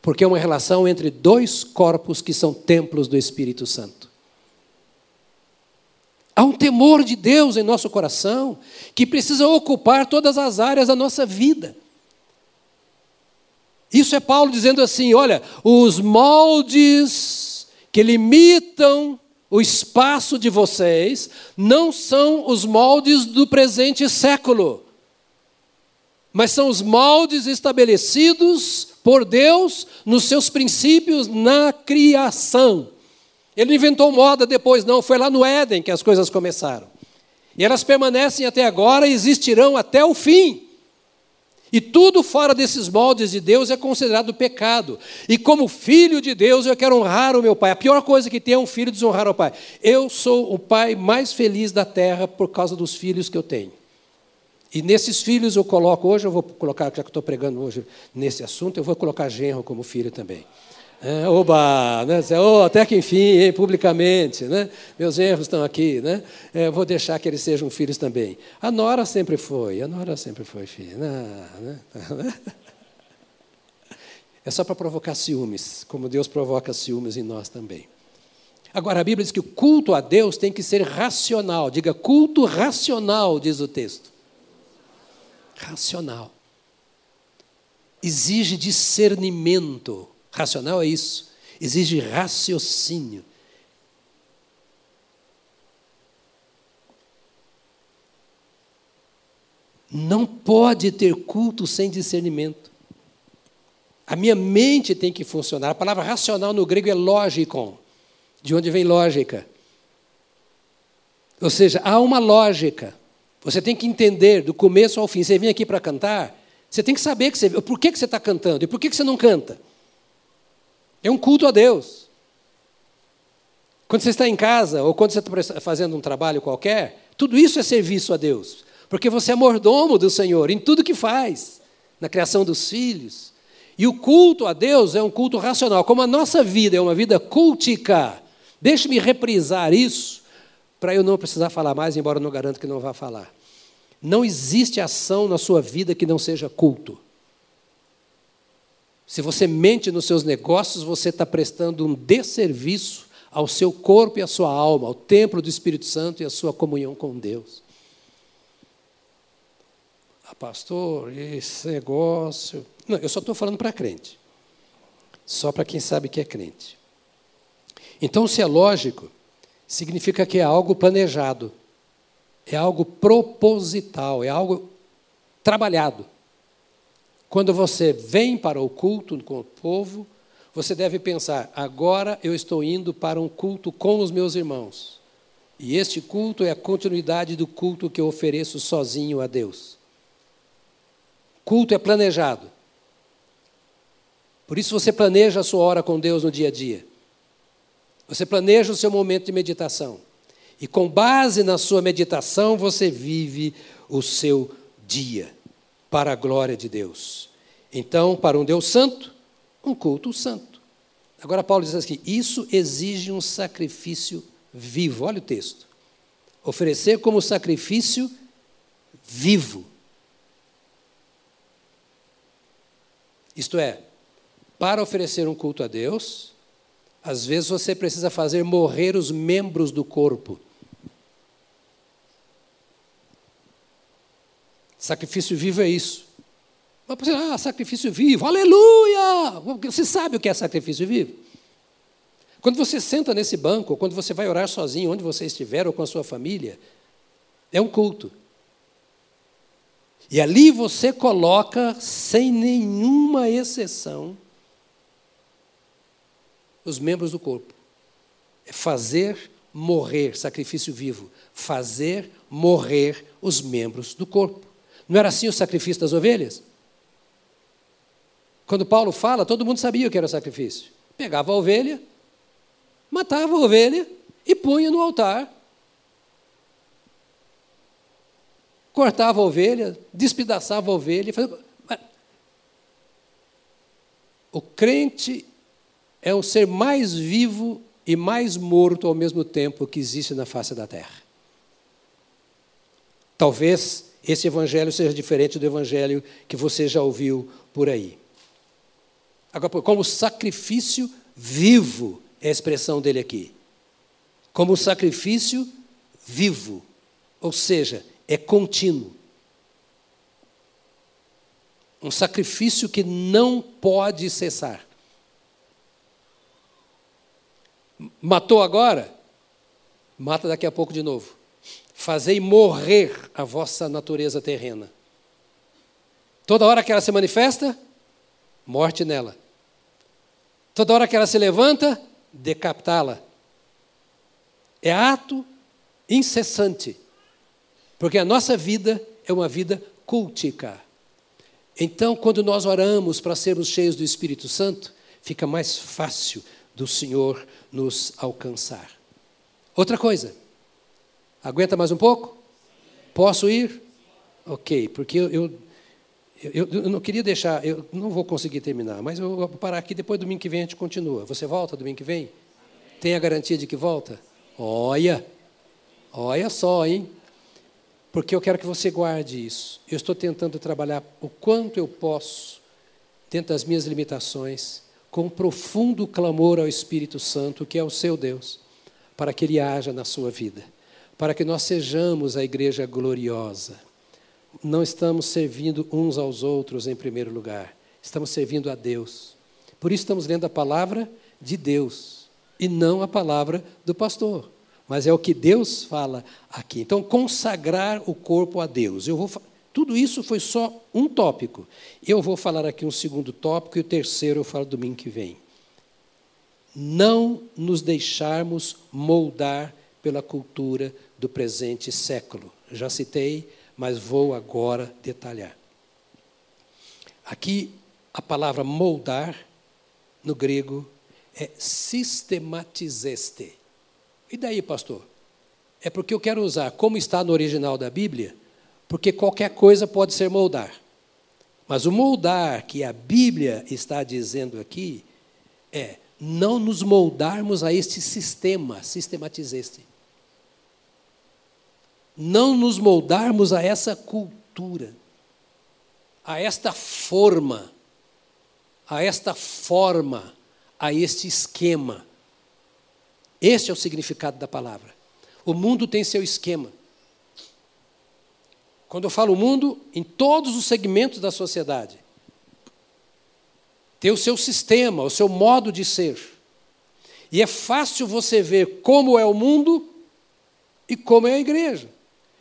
A: Porque é uma relação entre dois corpos que são templos do Espírito Santo. Há um temor de Deus em nosso coração que precisa ocupar todas as áreas da nossa vida. Isso é Paulo dizendo assim: olha, os moldes que limitam o espaço de vocês não são os moldes do presente século, mas são os moldes estabelecidos por Deus nos seus princípios na criação. Ele inventou moda depois, não, foi lá no Éden que as coisas começaram. E elas permanecem até agora e existirão até o fim. E tudo fora desses moldes de Deus é considerado pecado. E como filho de Deus, eu quero honrar o meu pai. A pior coisa que tem é um filho desonrar o pai. Eu sou o pai mais feliz da terra por causa dos filhos que eu tenho. E nesses filhos eu coloco, hoje eu vou colocar, já que estou pregando hoje nesse assunto, eu vou colocar genro como filho também. É, oba, né? Oh, até que enfim, hein, publicamente, né? meus erros estão aqui, né? É, vou deixar que eles sejam filhos também. A Nora sempre foi, a Nora sempre foi filha. Né? É só para provocar ciúmes, como Deus provoca ciúmes em nós também. Agora, a Bíblia diz que o culto a Deus tem que ser racional. Diga, culto racional, diz o texto. Racional. Exige discernimento. Racional é isso. Exige raciocínio. Não pode ter culto sem discernimento. A minha mente tem que funcionar. A palavra racional no grego é lógico, de onde vem lógica. Ou seja, há uma lógica. Você tem que entender do começo ao fim. Você vem aqui para cantar, você tem que saber que você, por que, que você está cantando e por que, que você não canta. É um culto a Deus. Quando você está em casa, ou quando você está fazendo um trabalho qualquer, tudo isso é serviço a Deus. Porque você é mordomo do Senhor em tudo que faz, na criação dos filhos. E o culto a Deus é um culto racional. Como a nossa vida é uma vida cultica, deixe-me reprisar isso, para eu não precisar falar mais, embora eu não garanto que não vá falar. Não existe ação na sua vida que não seja culto. Se você mente nos seus negócios, você está prestando um desserviço ao seu corpo e à sua alma, ao templo do Espírito Santo e à sua comunhão com Deus. ah, pastor, esse negócio. Não, eu só estou falando para crente. Só para quem sabe que é crente. Então, se é lógico, significa que é algo planejado, é algo proposital, é algo trabalhado. Quando você vem para o culto com o povo, você deve pensar: agora eu estou indo para um culto com os meus irmãos. E este culto é a continuidade do culto que eu ofereço sozinho a Deus. Culto é planejado. Por isso você planeja a sua hora com Deus no dia a dia. Você planeja o seu momento de meditação. E com base na sua meditação, você vive o seu dia para a glória de Deus. Então, para um Deus santo, um culto santo. Agora, Paulo diz assim: isso exige um sacrifício vivo. Olha o texto. Oferecer como sacrifício vivo. Isto é, para oferecer um culto a Deus, às vezes você precisa fazer morrer os membros do corpo. Sacrifício vivo é isso. Ah, sacrifício vivo, aleluia! Você sabe o que é sacrifício vivo? Quando você senta nesse banco, quando você vai orar sozinho, onde você estiver, ou com a sua família, é um culto. E ali você coloca, sem nenhuma exceção, os membros do corpo. É fazer morrer, sacrifício vivo, fazer morrer os membros do corpo. Não era assim o sacrifício das ovelhas? Quando Paulo fala, todo mundo sabia o que era o sacrifício. Pegava a ovelha, matava a ovelha e punha no altar. Cortava a ovelha, despedaçava a ovelha. Fazia... O crente é o ser mais vivo e mais morto ao mesmo tempo que existe na face da terra. Talvez esse evangelho seja diferente do evangelho que você já ouviu por aí. Agora, como sacrifício vivo é a expressão dele aqui. Como sacrifício vivo, ou seja, é contínuo. Um sacrifício que não pode cessar. Matou agora? Mata daqui a pouco de novo. Fazei morrer a vossa natureza terrena. Toda hora que ela se manifesta, morte nela. Toda hora que ela se levanta, decapitá-la. É ato incessante, porque a nossa vida é uma vida cultica. Então, quando nós oramos para sermos cheios do Espírito Santo, fica mais fácil do Senhor nos alcançar. Outra coisa, aguenta mais um pouco? Posso ir? Ok, porque eu, eu, eu, eu, não queria deixar, eu não vou conseguir terminar, mas eu vou parar aqui, depois domingo que vem a gente continua. Você volta domingo que vem? Tem a garantia de que volta? Olha, olha só, hein? Porque eu quero que você guarde isso. Eu estou tentando trabalhar o quanto eu posso, dentro das minhas limitações, com um profundo clamor ao Espírito Santo, que é o seu Deus, para que ele haja na sua vida, para que nós sejamos a igreja gloriosa. Não estamos servindo uns aos outros em primeiro lugar, estamos servindo a Deus. Por isso estamos lendo a palavra de Deus e não a palavra do pastor. Mas é o que Deus fala aqui. Então, consagrar o corpo a Deus. Eu vou tudo isso foi só um tópico. Eu vou falar aqui um segundo tópico e o terceiro eu falo domingo que vem. Não nos deixarmos moldar pela cultura do presente século. Já citei, mas vou agora detalhar. Aqui, a palavra moldar, no grego, é sistematizeste. E daí, pastor? É porque eu quero usar, como está no original da Bíblia, porque qualquer coisa pode ser moldar. Mas o moldar que a Bíblia está dizendo aqui é não nos moldarmos a este sistema, sistematizeste. Não nos moldarmos a essa cultura, a esta forma, a esta forma, a este esquema. Este é o significado da palavra. O mundo tem seu esquema. Quando eu falo mundo, em todos os segmentos da sociedade. Tem o seu sistema, o seu modo de ser. E é fácil você ver como é o mundo e como é a igreja.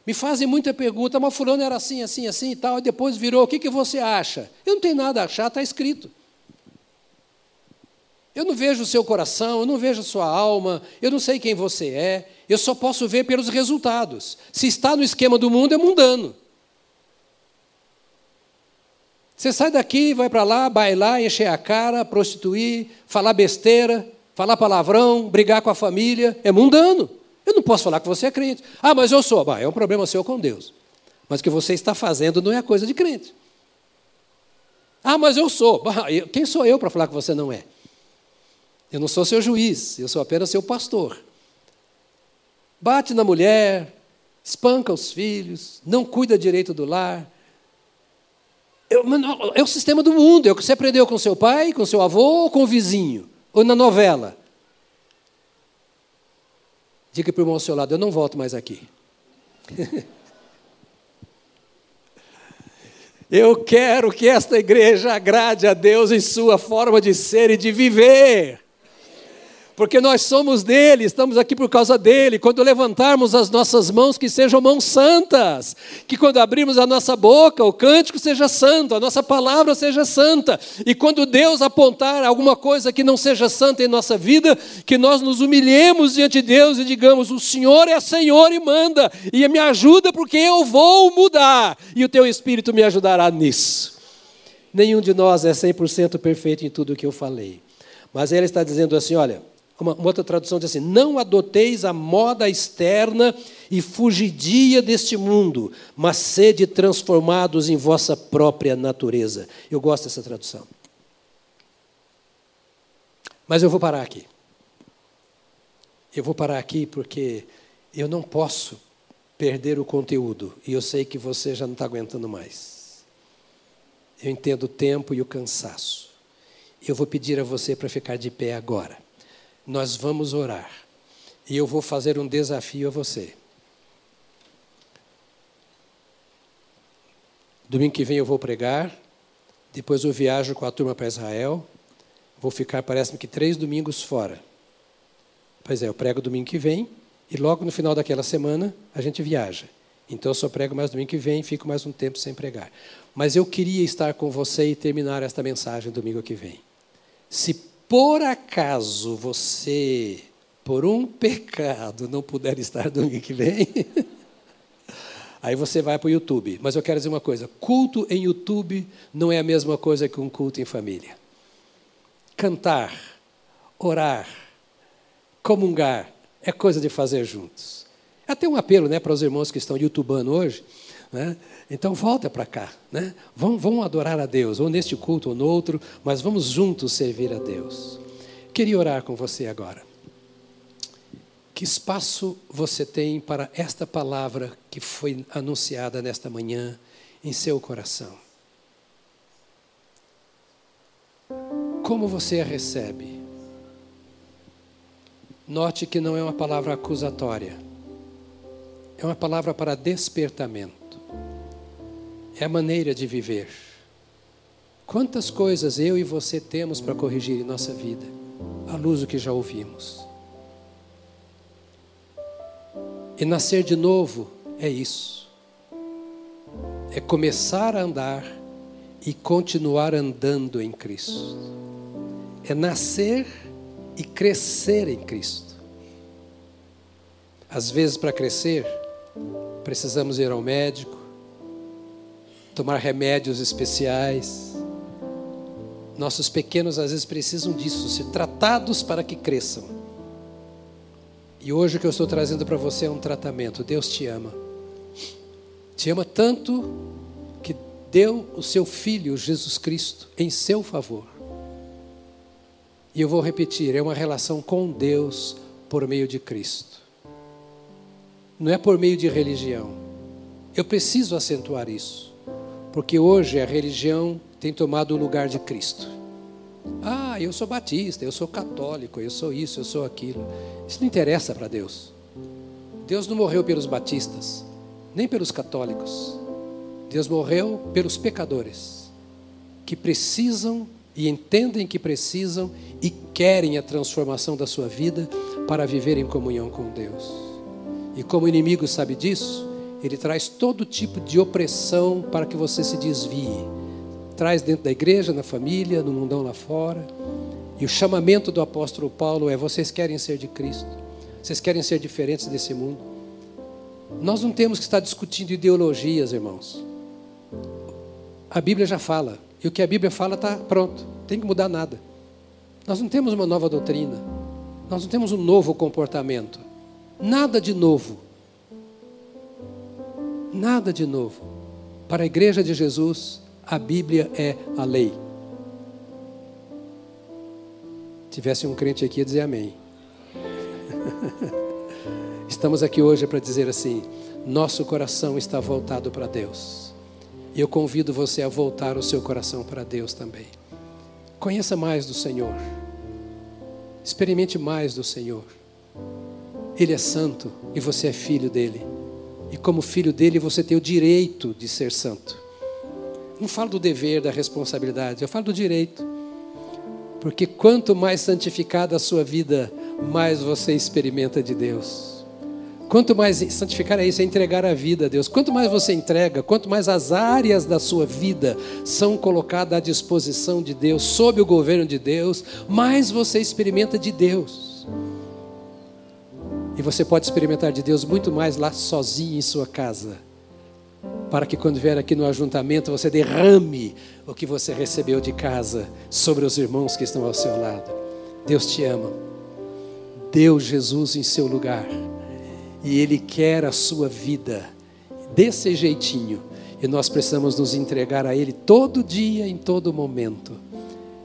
A: Me fazem muita pergunta, mas fulano era assim, assim, assim e tal, e depois virou, o que, que você acha? Eu não tenho nada a achar, está escrito. Eu não vejo o seu coração, eu não vejo a sua alma, eu não sei quem você é, eu só posso ver pelos resultados. Se está no esquema do mundo, é mundano. Você sai daqui, vai para lá, bailar, encher a cara, prostituir, falar besteira, falar palavrão, brigar com a família, é mundano. Eu não posso falar que você é crente. Ah, mas eu sou. Bah, é um problema seu com Deus. Mas o que você está fazendo não é coisa de crente. Ah, mas eu sou. Bah, quem sou eu para falar que você não é? Eu não sou seu juiz, eu sou apenas seu pastor. Bate na mulher, espanca os filhos, não cuida direito do lar, é o sistema do mundo, é o que você aprendeu com seu pai, com seu avô ou com o vizinho, ou na novela. Diga para o irmão ao seu lado: eu não volto mais aqui. eu quero que esta igreja agrade a Deus em sua forma de ser e de viver porque nós somos dele, estamos aqui por causa dele. Quando levantarmos as nossas mãos, que sejam mãos santas, que quando abrirmos a nossa boca, o cântico seja santo, a nossa palavra seja santa, e quando Deus apontar alguma coisa que não seja santa em nossa vida, que nós nos humilhemos diante de Deus e digamos: O Senhor é Senhor e manda, e me ajuda porque eu vou mudar, e o teu Espírito me ajudará nisso. Nenhum de nós é 100% perfeito em tudo o que eu falei. Mas ele está dizendo assim: olha, uma, uma outra tradução diz assim: Não adoteis a moda externa e fugidia deste mundo, mas sede transformados em vossa própria natureza. Eu gosto dessa tradução. Mas eu vou parar aqui. Eu vou parar aqui porque eu não posso perder o conteúdo e eu sei que você já não está aguentando mais. Eu entendo o tempo e o cansaço. Eu vou pedir a você para ficar de pé agora nós vamos orar. E eu vou fazer um desafio a você. Domingo que vem eu vou pregar, depois eu viajo com a turma para Israel. Vou ficar, parece-me que, três domingos fora. Pois é, eu prego domingo que vem e logo no final daquela semana a gente viaja. Então eu só prego mais domingo que vem fico mais um tempo sem pregar. Mas eu queria estar com você e terminar esta mensagem domingo que vem. Se por acaso você, por um pecado, não puder estar domingo que vem, aí você vai para o YouTube. Mas eu quero dizer uma coisa: culto em YouTube não é a mesma coisa que um culto em família. Cantar, orar, comungar é coisa de fazer juntos. É até um apelo né, para os irmãos que estão youtubando hoje. Né? Então volta para cá, né? Vamos adorar a Deus, ou neste culto ou no outro, mas vamos juntos servir a Deus. Queria orar com você agora. Que espaço você tem para esta palavra que foi anunciada nesta manhã em seu coração? Como você a recebe? Note que não é uma palavra acusatória, é uma palavra para despertamento é a maneira de viver. Quantas coisas eu e você temos para corrigir em nossa vida, à luz do que já ouvimos. E nascer de novo é isso. É começar a andar e continuar andando em Cristo. É nascer e crescer em Cristo. Às vezes, para crescer, precisamos ir ao médico, tomar remédios especiais. Nossos pequenos às vezes precisam disso, ser tratados para que cresçam. E hoje o que eu estou trazendo para você é um tratamento. Deus te ama. Te ama tanto que deu o seu filho Jesus Cristo em seu favor. E eu vou repetir, é uma relação com Deus por meio de Cristo. Não é por meio de religião. Eu preciso acentuar isso. Porque hoje a religião tem tomado o lugar de Cristo. Ah, eu sou batista, eu sou católico, eu sou isso, eu sou aquilo. Isso não interessa para Deus. Deus não morreu pelos batistas, nem pelos católicos. Deus morreu pelos pecadores que precisam e entendem que precisam e querem a transformação da sua vida para viver em comunhão com Deus. E como o inimigo sabe disso, ele traz todo tipo de opressão para que você se desvie. Traz dentro da igreja, na família, no mundão lá fora. E o chamamento do apóstolo Paulo é: vocês querem ser de Cristo, vocês querem ser diferentes desse mundo. Nós não temos que estar discutindo ideologias, irmãos. A Bíblia já fala, e o que a Bíblia fala está pronto, tem que mudar nada. Nós não temos uma nova doutrina, nós não temos um novo comportamento, nada de novo. Nada de novo. Para a igreja de Jesus, a Bíblia é a lei. Tivesse um crente aqui a dizer amém. Estamos aqui hoje para dizer assim: nosso coração está voltado para Deus. E eu convido você a voltar o seu coração para Deus também. Conheça mais do Senhor. Experimente mais do Senhor. Ele é santo e você é filho dele. E como filho dele, você tem o direito de ser santo. Não falo do dever, da responsabilidade, eu falo do direito. Porque quanto mais santificada a sua vida, mais você experimenta de Deus. Quanto mais santificar é isso, é entregar a vida a Deus. Quanto mais você entrega, quanto mais as áreas da sua vida são colocadas à disposição de Deus, sob o governo de Deus, mais você experimenta de Deus. E você pode experimentar de Deus muito mais lá sozinho em sua casa. Para que quando vier aqui no ajuntamento você derrame o que você recebeu de casa sobre os irmãos que estão ao seu lado. Deus te ama. Deu Jesus em seu lugar. E Ele quer a sua vida desse jeitinho. E nós precisamos nos entregar a Ele todo dia, em todo momento.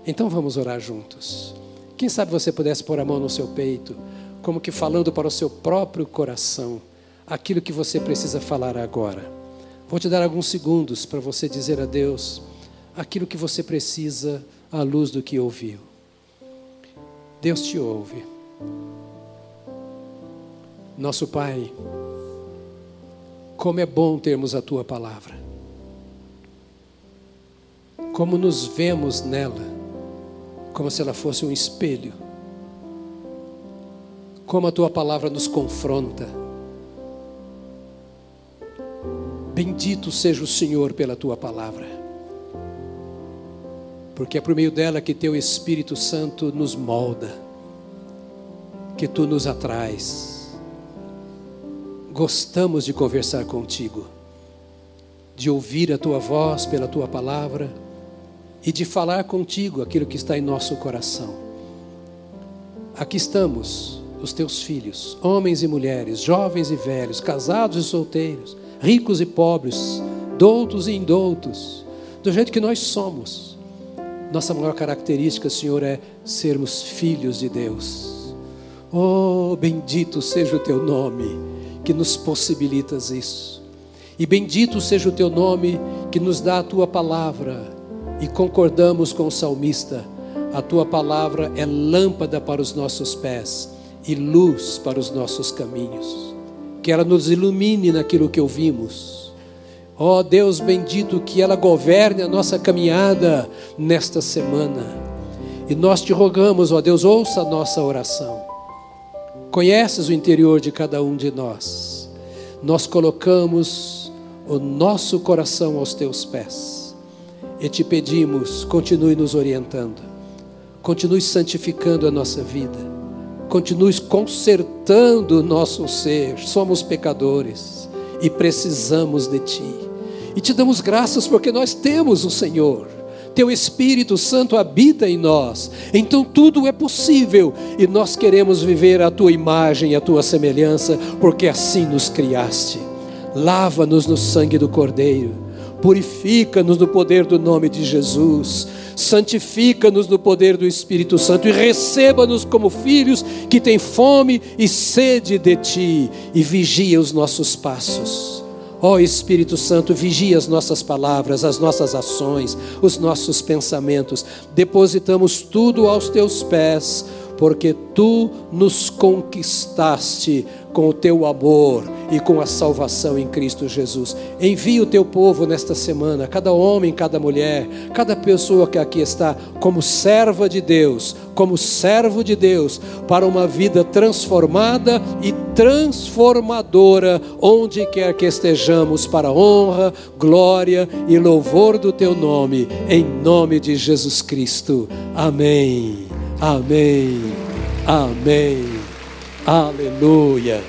A: Então vamos orar juntos. Quem sabe você pudesse pôr a mão no seu peito como que falando para o seu próprio coração aquilo que você precisa falar agora. Vou te dar alguns segundos para você dizer a Deus aquilo que você precisa à luz do que ouviu. Deus te ouve. Nosso Pai, como é bom termos a tua palavra. Como nos vemos nela, como se ela fosse um espelho como a tua palavra nos confronta. Bendito seja o Senhor pela tua palavra, porque é por meio dela que teu Espírito Santo nos molda, que tu nos atrais. Gostamos de conversar contigo, de ouvir a tua voz pela tua palavra e de falar contigo aquilo que está em nosso coração. Aqui estamos os teus filhos, homens e mulheres, jovens e velhos, casados e solteiros, ricos e pobres, doutos e indoutos, do jeito que nós somos. Nossa maior característica, Senhor, é sermos filhos de Deus. Oh, bendito seja o teu nome que nos possibilitas isso. E bendito seja o teu nome que nos dá a tua palavra. E concordamos com o salmista: a tua palavra é lâmpada para os nossos pés e luz para os nossos caminhos. Que ela nos ilumine naquilo que ouvimos. Ó oh, Deus bendito, que ela governe a nossa caminhada nesta semana. E nós te rogamos, ó Deus, ouça a nossa oração. Conheces o interior de cada um de nós. Nós colocamos o nosso coração aos teus pés. E te pedimos, continue nos orientando. Continue santificando a nossa vida continues consertando o nosso ser. Somos pecadores e precisamos de Ti. E te damos graças porque nós temos o Senhor. Teu Espírito Santo habita em nós, então tudo é possível e nós queremos viver a tua imagem e a tua semelhança, porque assim nos criaste. Lava-nos no sangue do Cordeiro, purifica-nos no poder do nome de Jesus santifica-nos no poder do Espírito Santo e receba-nos como filhos que têm fome e sede de Ti e vigia os nossos passos. Ó oh, Espírito Santo, vigia as nossas palavras, as nossas ações, os nossos pensamentos. Depositamos tudo aos Teus pés, porque tu nos conquistaste com o teu amor e com a salvação em Cristo Jesus. Envia o teu povo nesta semana, cada homem, cada mulher, cada pessoa que aqui está, como serva de Deus, como servo de Deus, para uma vida transformada e transformadora, onde quer que estejamos, para honra, glória e louvor do teu nome, em nome de Jesus Cristo. Amém. Amém. Amém. Aleluia.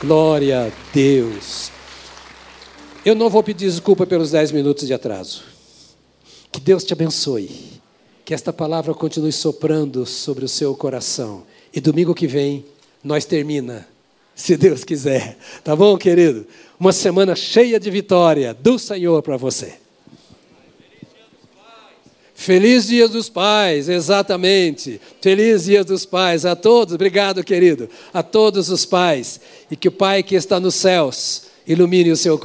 A: Glória a Deus. Eu não vou pedir desculpa pelos dez minutos de atraso. Que Deus te abençoe. Que esta palavra continue soprando sobre o seu coração. E domingo que vem, nós termina, se Deus quiser. Tá bom, querido? Uma semana cheia de vitória do Senhor para você. Feliz Dia dos Pais, exatamente. Feliz Dia dos Pais a todos. Obrigado, querido. A todos os pais. E que o Pai que está nos céus ilumine o seu coração.